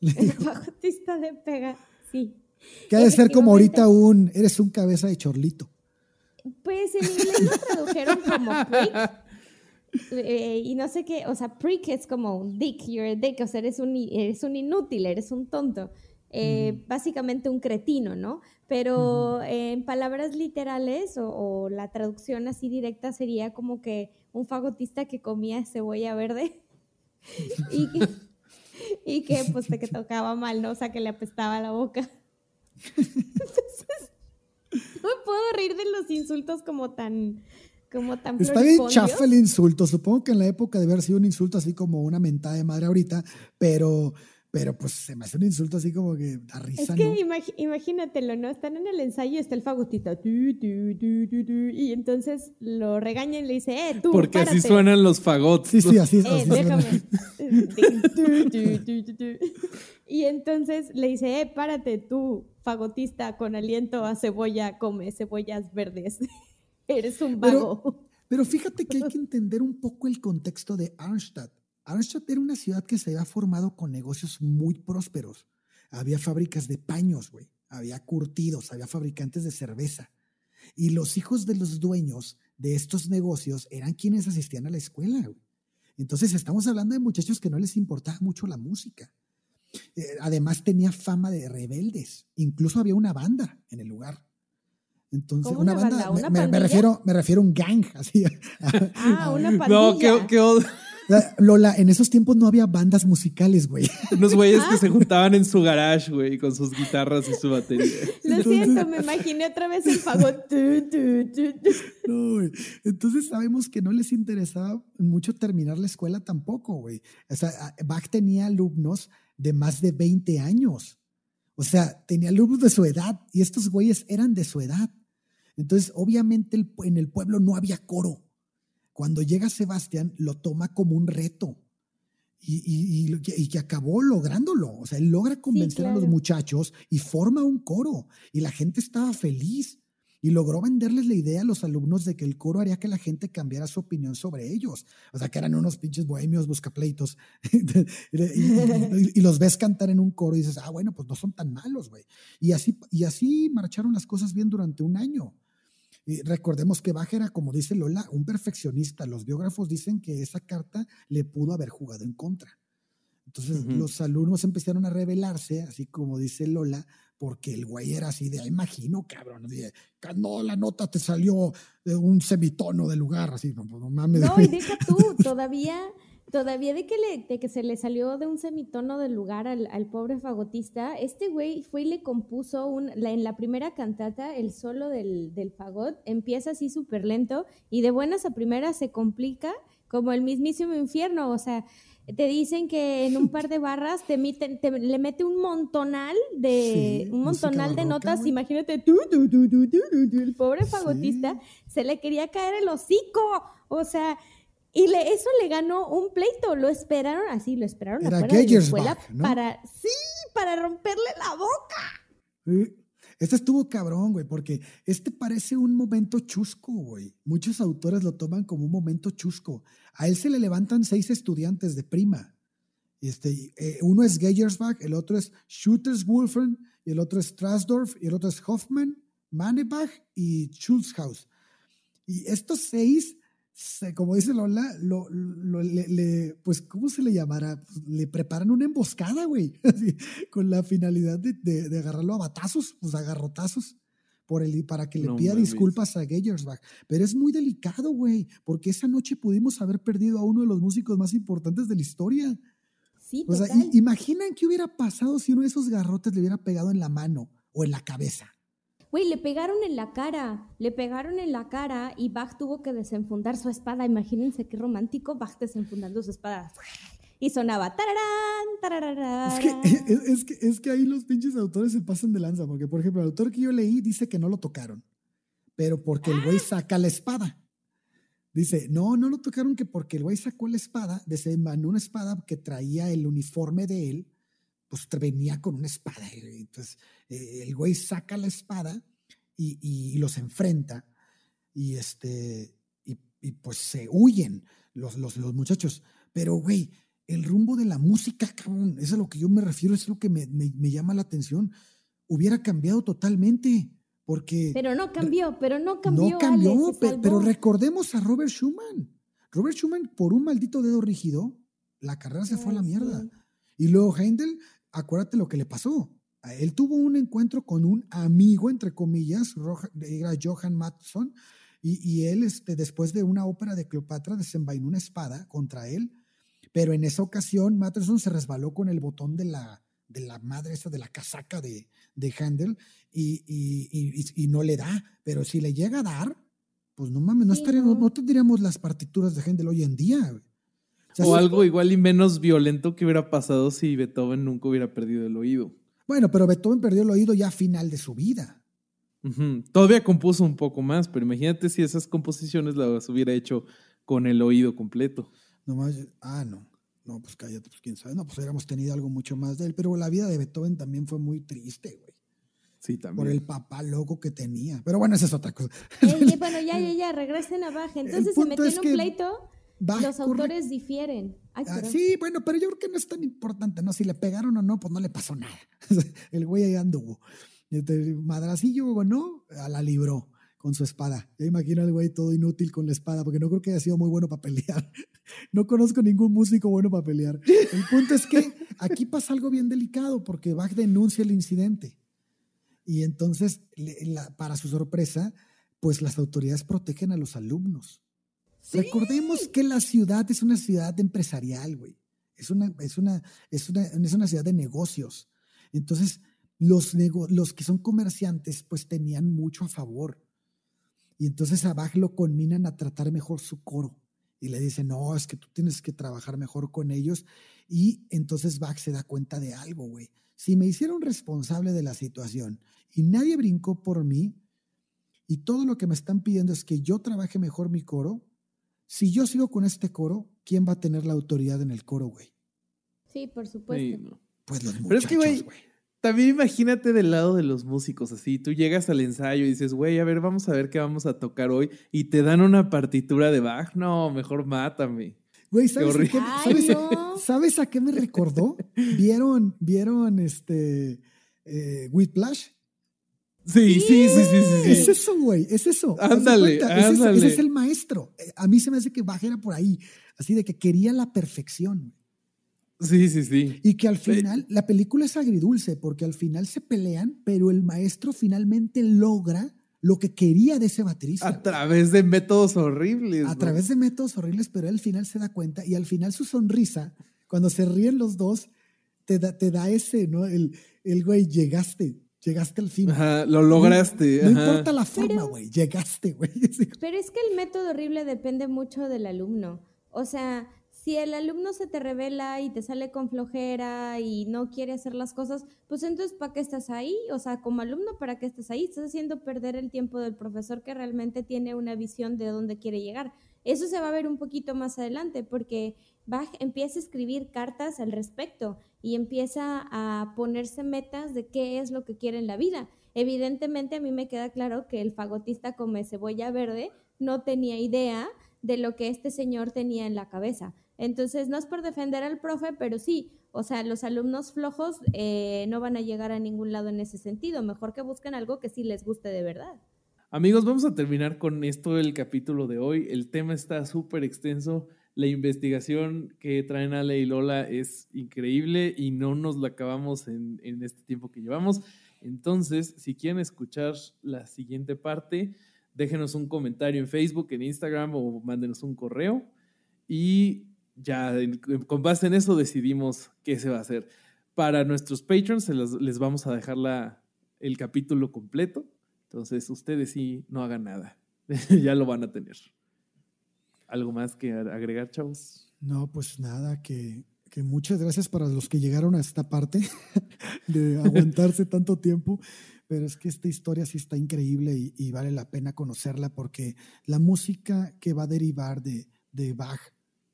[LAUGHS] Fagotista de pega, sí. Que ha de ser como ahorita un, eres un cabeza de chorlito. Pues en inglés lo tradujeron como prick. Eh, y no sé qué, o sea, prick es como un dick, you're a dick, o sea, eres un, eres un inútil, eres un tonto. Eh, básicamente un cretino, ¿no? Pero en palabras literales o, o, la traducción así directa sería como que un fagotista que comía cebolla verde [LAUGHS] y, que, y que pues que tocaba mal, ¿no? O sea, que le apestaba la boca. Entonces, [LAUGHS] [LAUGHS] no me puedo reír de los insultos como tan. Como tan Está bien chafa el insulto. Supongo que en la época debe haber sido un insulto así como una mentada de madre ahorita, pero pero pues se me hace un insulto así como que da risa. Es que imagínatelo, ¿no? Están en el ensayo y está el fagotito. y entonces lo regañan y le dice, eh, tú. Porque así suenan los fagots. Sí, sí, así, es. Eh, déjame. [LAUGHS] y entonces le dice, eh, párate tú, fagotista con aliento a cebolla, come cebollas verdes. [LAUGHS] Eres un vago. Pero, pero fíjate que hay que entender un poco el contexto de Arnstadt Arnstadt era una ciudad que se había formado con negocios muy prósperos. Había fábricas de paños, güey. Había curtidos, había fabricantes de cerveza. Y los hijos de los dueños de estos negocios eran quienes asistían a la escuela, güey. Entonces estamos hablando de muchachos que no les importaba mucho la música. Eh, además tenía fama de rebeldes. Incluso había una banda en el lugar. Entonces, una, banda, me, refiero, me refiero a un gang, [LAUGHS] así. Ah, una pandilla. No, qué, qué Lola, en esos tiempos no había bandas musicales, güey. Unos güeyes que se juntaban en su garage, güey, con sus guitarras y su batería. Lo siento, me imaginé otra vez el fagot. [LAUGHS] No, güey. Entonces sabemos que no les interesaba mucho terminar la escuela tampoco, güey. O sea, Bach tenía alumnos de más de 20 años. O sea, tenía alumnos de su edad y estos güeyes eran de su edad. Entonces, obviamente en el pueblo no había coro. Cuando llega Sebastián, lo toma como un reto y, que acabó lográndolo. O sea, él logra convencer a los muchachos y forma un coro y la gente estaba feliz y logró venderles la idea a los alumnos de que el coro haría que la gente cambiara su opinión sobre ellos. O sea, que eran unos pinches bohemios buscapleitos. [LAUGHS] y, y, los ves cantar en un coro y dices, ah, bueno, pues no son tan malos, güey. Y así, y así marcharon las cosas bien durante un año recordemos que Bach era, como dice Lola, un perfeccionista. Los biógrafos dicen que esa carta le pudo haber jugado en contra. Entonces los alumnos empezaron a rebelarse, así como dice Lola, porque el güey era así de, imagino, cabrón, no, la nota te salió de un semitono de lugar, así, no, no mames. No, y deja tú, [LAUGHS] todavía Todavía de que, le, de que se le salió de un semitono del lugar al, pobre fagotista, este güey fue y le compuso un, la, en la primera cantata el solo del, del fagot, empieza así súper lento y de buenas a primeras se complica como el mismísimo infierno, o sea, te dicen que en un par de barras te, le mete un montonal de un montonal de notas, imagínate tú, el pobre fagotista se le quería caer el hocico, o sea, y le, eso le ganó un pleito. Lo esperaron así, lo esperaron Era afuera de la escuela para, sí, para romperle la boca. Este estuvo cabrón, güey, porque este parece un momento chusco, güey. Muchos autores lo toman como un momento chusco. A él se le levantan seis estudiantes de prima. Este, eh, uno es Geyersbach, el otro es Schutterswolfen, y el otro es Strasdorf, y el otro es Hoffman, Manebach y Schulzhaus. Y estos seis como dice Lola, lo, le, pues, ¿cómo se le llamará? Pues, le preparan una emboscada, güey, [LAUGHS] con la finalidad de, de, agarrarlo a batazos, pues a garrotazos, por el, para que le pida disculpas a Geyersbach. Pero es muy delicado, güey, porque esa noche pudimos haber perdido a uno de los músicos más importantes de la historia. Sí, O sea, imaginan qué hubiera pasado si uno de esos garrotes le hubiera pegado en la mano o en la cabeza. Güey, le pegaron en la cara, le pegaron en la cara y Bach tuvo que desenfundar su espada. Imagínense qué romántico, Bach desenfundando su espada. Y sonaba tararán, tarararán. Es que, es, es que, es que ahí los pinches autores se pasan de lanza, porque por ejemplo, el autor que yo leí dice que no lo tocaron, pero porque el güey saca la espada. Dice, no, no lo tocaron que porque el güey sacó la espada, desenvainó una espada que traía el uniforme de él, pues venía con una espada. y Entonces, eh, el güey saca la espada y, y- y los enfrenta y este, y, y pues se huyen los, los, los muchachos. Pero, güey, el rumbo de la música, cabrón, eso es a lo que yo me refiero, es lo que me, me- me llama la atención. Hubiera cambiado totalmente, porque Pero no cambió, pero no cambió. no cambió, pero recordemos a Robert Schumann. Robert Schumann, por un maldito dedo rígido, la carrera se fue a la mierda. sí. Y luego Heindel, acuérdate lo que le pasó. Él tuvo un encuentro con un amigo, entre comillas, era Johann Matson, y, y él, este, después de una ópera de Cleopatra, desenvainó una espada contra él, pero en esa ocasión Matson se resbaló con el botón de la, de la madre esa, de la casaca de, de Handel, y, y- y- no le da, pero si le llega a dar, pues no mames, no, no. no tendríamos las partituras de Handel hoy en día. Sea, O algo igual y menos violento que hubiera pasado si Beethoven nunca hubiera perdido el oído. Bueno, pero Beethoven perdió el oído ya a final de su vida. Ujú. Todavía compuso un poco más, pero imagínate si esas composiciones las hubiera hecho con el oído completo. Nomás, ah, no. No, pues cállate, pues quién sabe. No, pues hubiéramos tenido algo mucho más de él. Pero la vida de Beethoven también fue muy triste, güey. Sí, Por también. el papá loco que tenía. Pero bueno, esa es otra cosa. [LAUGHS] Bueno, ya, ya, ya, regresen a Bach. Entonces se metió en un que pleito. Bach Los corre- autores difieren. Ay, Ah, sí, bueno, pero yo creo que no es tan importante, ¿no? Si le pegaron o no, pues no le pasó nada. [LAUGHS] el güey ahí anduvo. Este, madracillo o no, a la libró con su espada. Ya imagino al güey todo inútil con la espada, porque no creo que haya sido muy bueno para pelear. [LAUGHS] No conozco ningún músico bueno para pelear. El punto es que aquí pasa algo bien delicado, porque Bach denuncia el incidente. Y entonces, para su sorpresa, pues las autoridades protegen a los alumnos. Recordemos que la ciudad es una ciudad empresarial, güey. Es una, es, una, es, una, es una ciudad de negocios. Entonces, los, nego- los que son comerciantes, pues tenían mucho a favor. Y entonces a Bach lo conminan a tratar mejor su coro. Y le dicen, no, es que tú tienes que trabajar mejor con ellos. Y entonces Bach se da cuenta de algo, güey. Si me hicieron responsable de la situación y nadie brincó por mí, y todo lo que me están pidiendo es que yo trabaje mejor mi coro, si yo sigo con este coro, ¿quién va a tener la autoridad en el coro, güey? Sí, por Sí, supuesto. no. Pues los Pero es que, muchachos, güey, güey. También imagínate del lado de los músicos, así, tú llegas al ensayo y dices, güey, a ver, vamos a ver qué vamos a tocar hoy, y te dan una partitura de Bach, no, mejor mátame. Güey, ¿sabes, a qué, sabes- no. sabes a qué me recordó? [LAUGHS] ¿Vieron, vieron este eh, Whiplash? Sí, sí, sí, sí, sí. Es eso, güey, es eso. Ándale, ándale. ese es el maestro. A mí se me hace que Bach era por ahí, así de que quería la perfección. Sí, sí, sí. Y que al final, la película es agridulce, porque al final se pelean, pero el maestro finalmente logra lo que quería de ese baterista. A través de métodos horribles. a través de métodos horribles, pero al final se da cuenta y al final su sonrisa, cuando se ríen los dos, te da, te da ese, ¿no? El, el güey, llegaste, llegaste al fin. Ajá, lo lograste. No, no ajá. importa la forma, Pero- güey, llegaste, güey. [LAUGHS] Pero es que el método horrible depende mucho del alumno. O sea, si el alumno se te revela y te sale con flojera y no quiere hacer las cosas, pues entonces ¿para qué estás ahí? O sea, como alumno, ¿para qué estás ahí? Estás haciendo perder el tiempo del profesor que realmente tiene una visión de dónde quiere llegar. Eso se va a ver un poquito más adelante porque Bach empieza a escribir cartas al respecto y empieza a ponerse metas de qué es lo que quiere en la vida. Evidentemente a mí me queda claro que el fagotista come cebolla verde no tenía idea de lo que este señor tenía en la cabeza. Entonces, no es por defender al profe, pero sí, o sea, los alumnos flojos eh, no van a llegar a ningún lado en ese sentido. Mejor que busquen algo que sí les guste de verdad. Amigos, vamos a terminar con esto el capítulo de hoy. El tema está súper extenso. La investigación que traen Ale y Lola es increíble y no nos la acabamos en, en este tiempo que llevamos. Entonces, si quieren escuchar la siguiente parte, déjenos un comentario en Facebook, en Instagram o mándenos un correo. Y ya con base en eso decidimos qué se va a hacer. Para nuestros patrons les, vamos a dejar la, el capítulo completo. Entonces ustedes sí no hagan nada. [LAUGHS] ya lo van a tener. ¿Algo más que agregar, chavos? No, pues nada, que, que muchas gracias para los que llegaron a esta parte [LAUGHS] de aguantarse tanto tiempo pero es que esta historia sí está increíble y, vale la pena conocerla porque la música que va a derivar de, de Bach,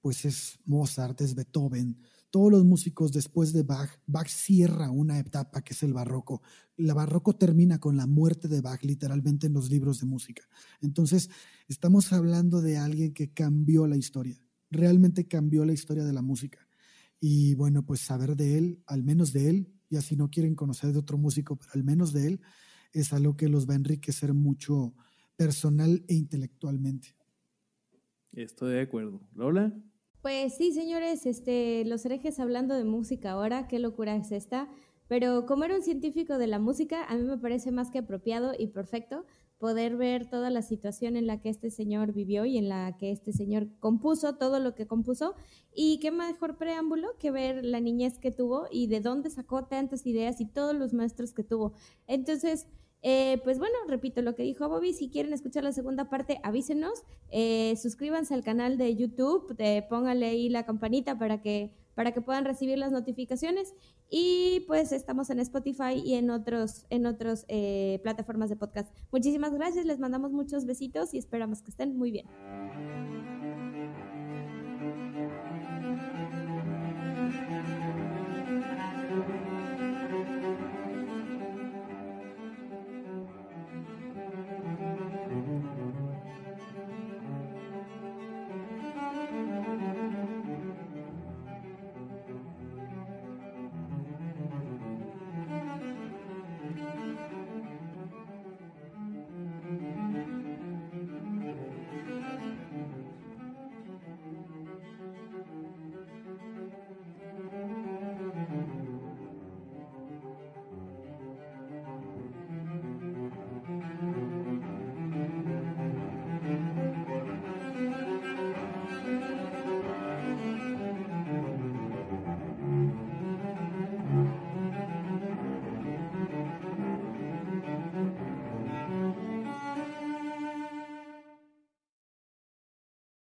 pues es Mozart, es Beethoven, todos los músicos después de Bach, Bach cierra una etapa que es el barroco. El barroco termina con la muerte de Bach literalmente en los libros de música. Entonces, estamos hablando de alguien que cambió la historia, realmente cambió la historia de la música. Y bueno, pues saber de él, al menos de él, y así no quieren conocer de otro músico, pero al menos de él, es algo que los va a enriquecer mucho personal e intelectualmente. Estoy de acuerdo. ¿Lola? Pues sí, señores, este, los herejes hablando de música ahora, qué locura es esta. Pero como era un científico de la música, a mí me parece más que apropiado y perfecto poder ver toda la situación en la que este señor vivió y en la que este señor compuso todo lo que compuso. Y qué mejor preámbulo que ver la niñez que tuvo y de dónde sacó tantas ideas y todos los maestros que tuvo. Entonces, eh, pues bueno, repito lo que dijo Bobby, si quieren escuchar la segunda parte, avísenos, eh, suscríbanse al canal de YouTube, eh, pónganle ahí la campanita para que para que puedan recibir las notificaciones. Y pues estamos en Spotify y en otros, en otros eh, plataformas de podcast. Muchísimas gracias, les mandamos muchos besitos y esperamos que estén muy bien.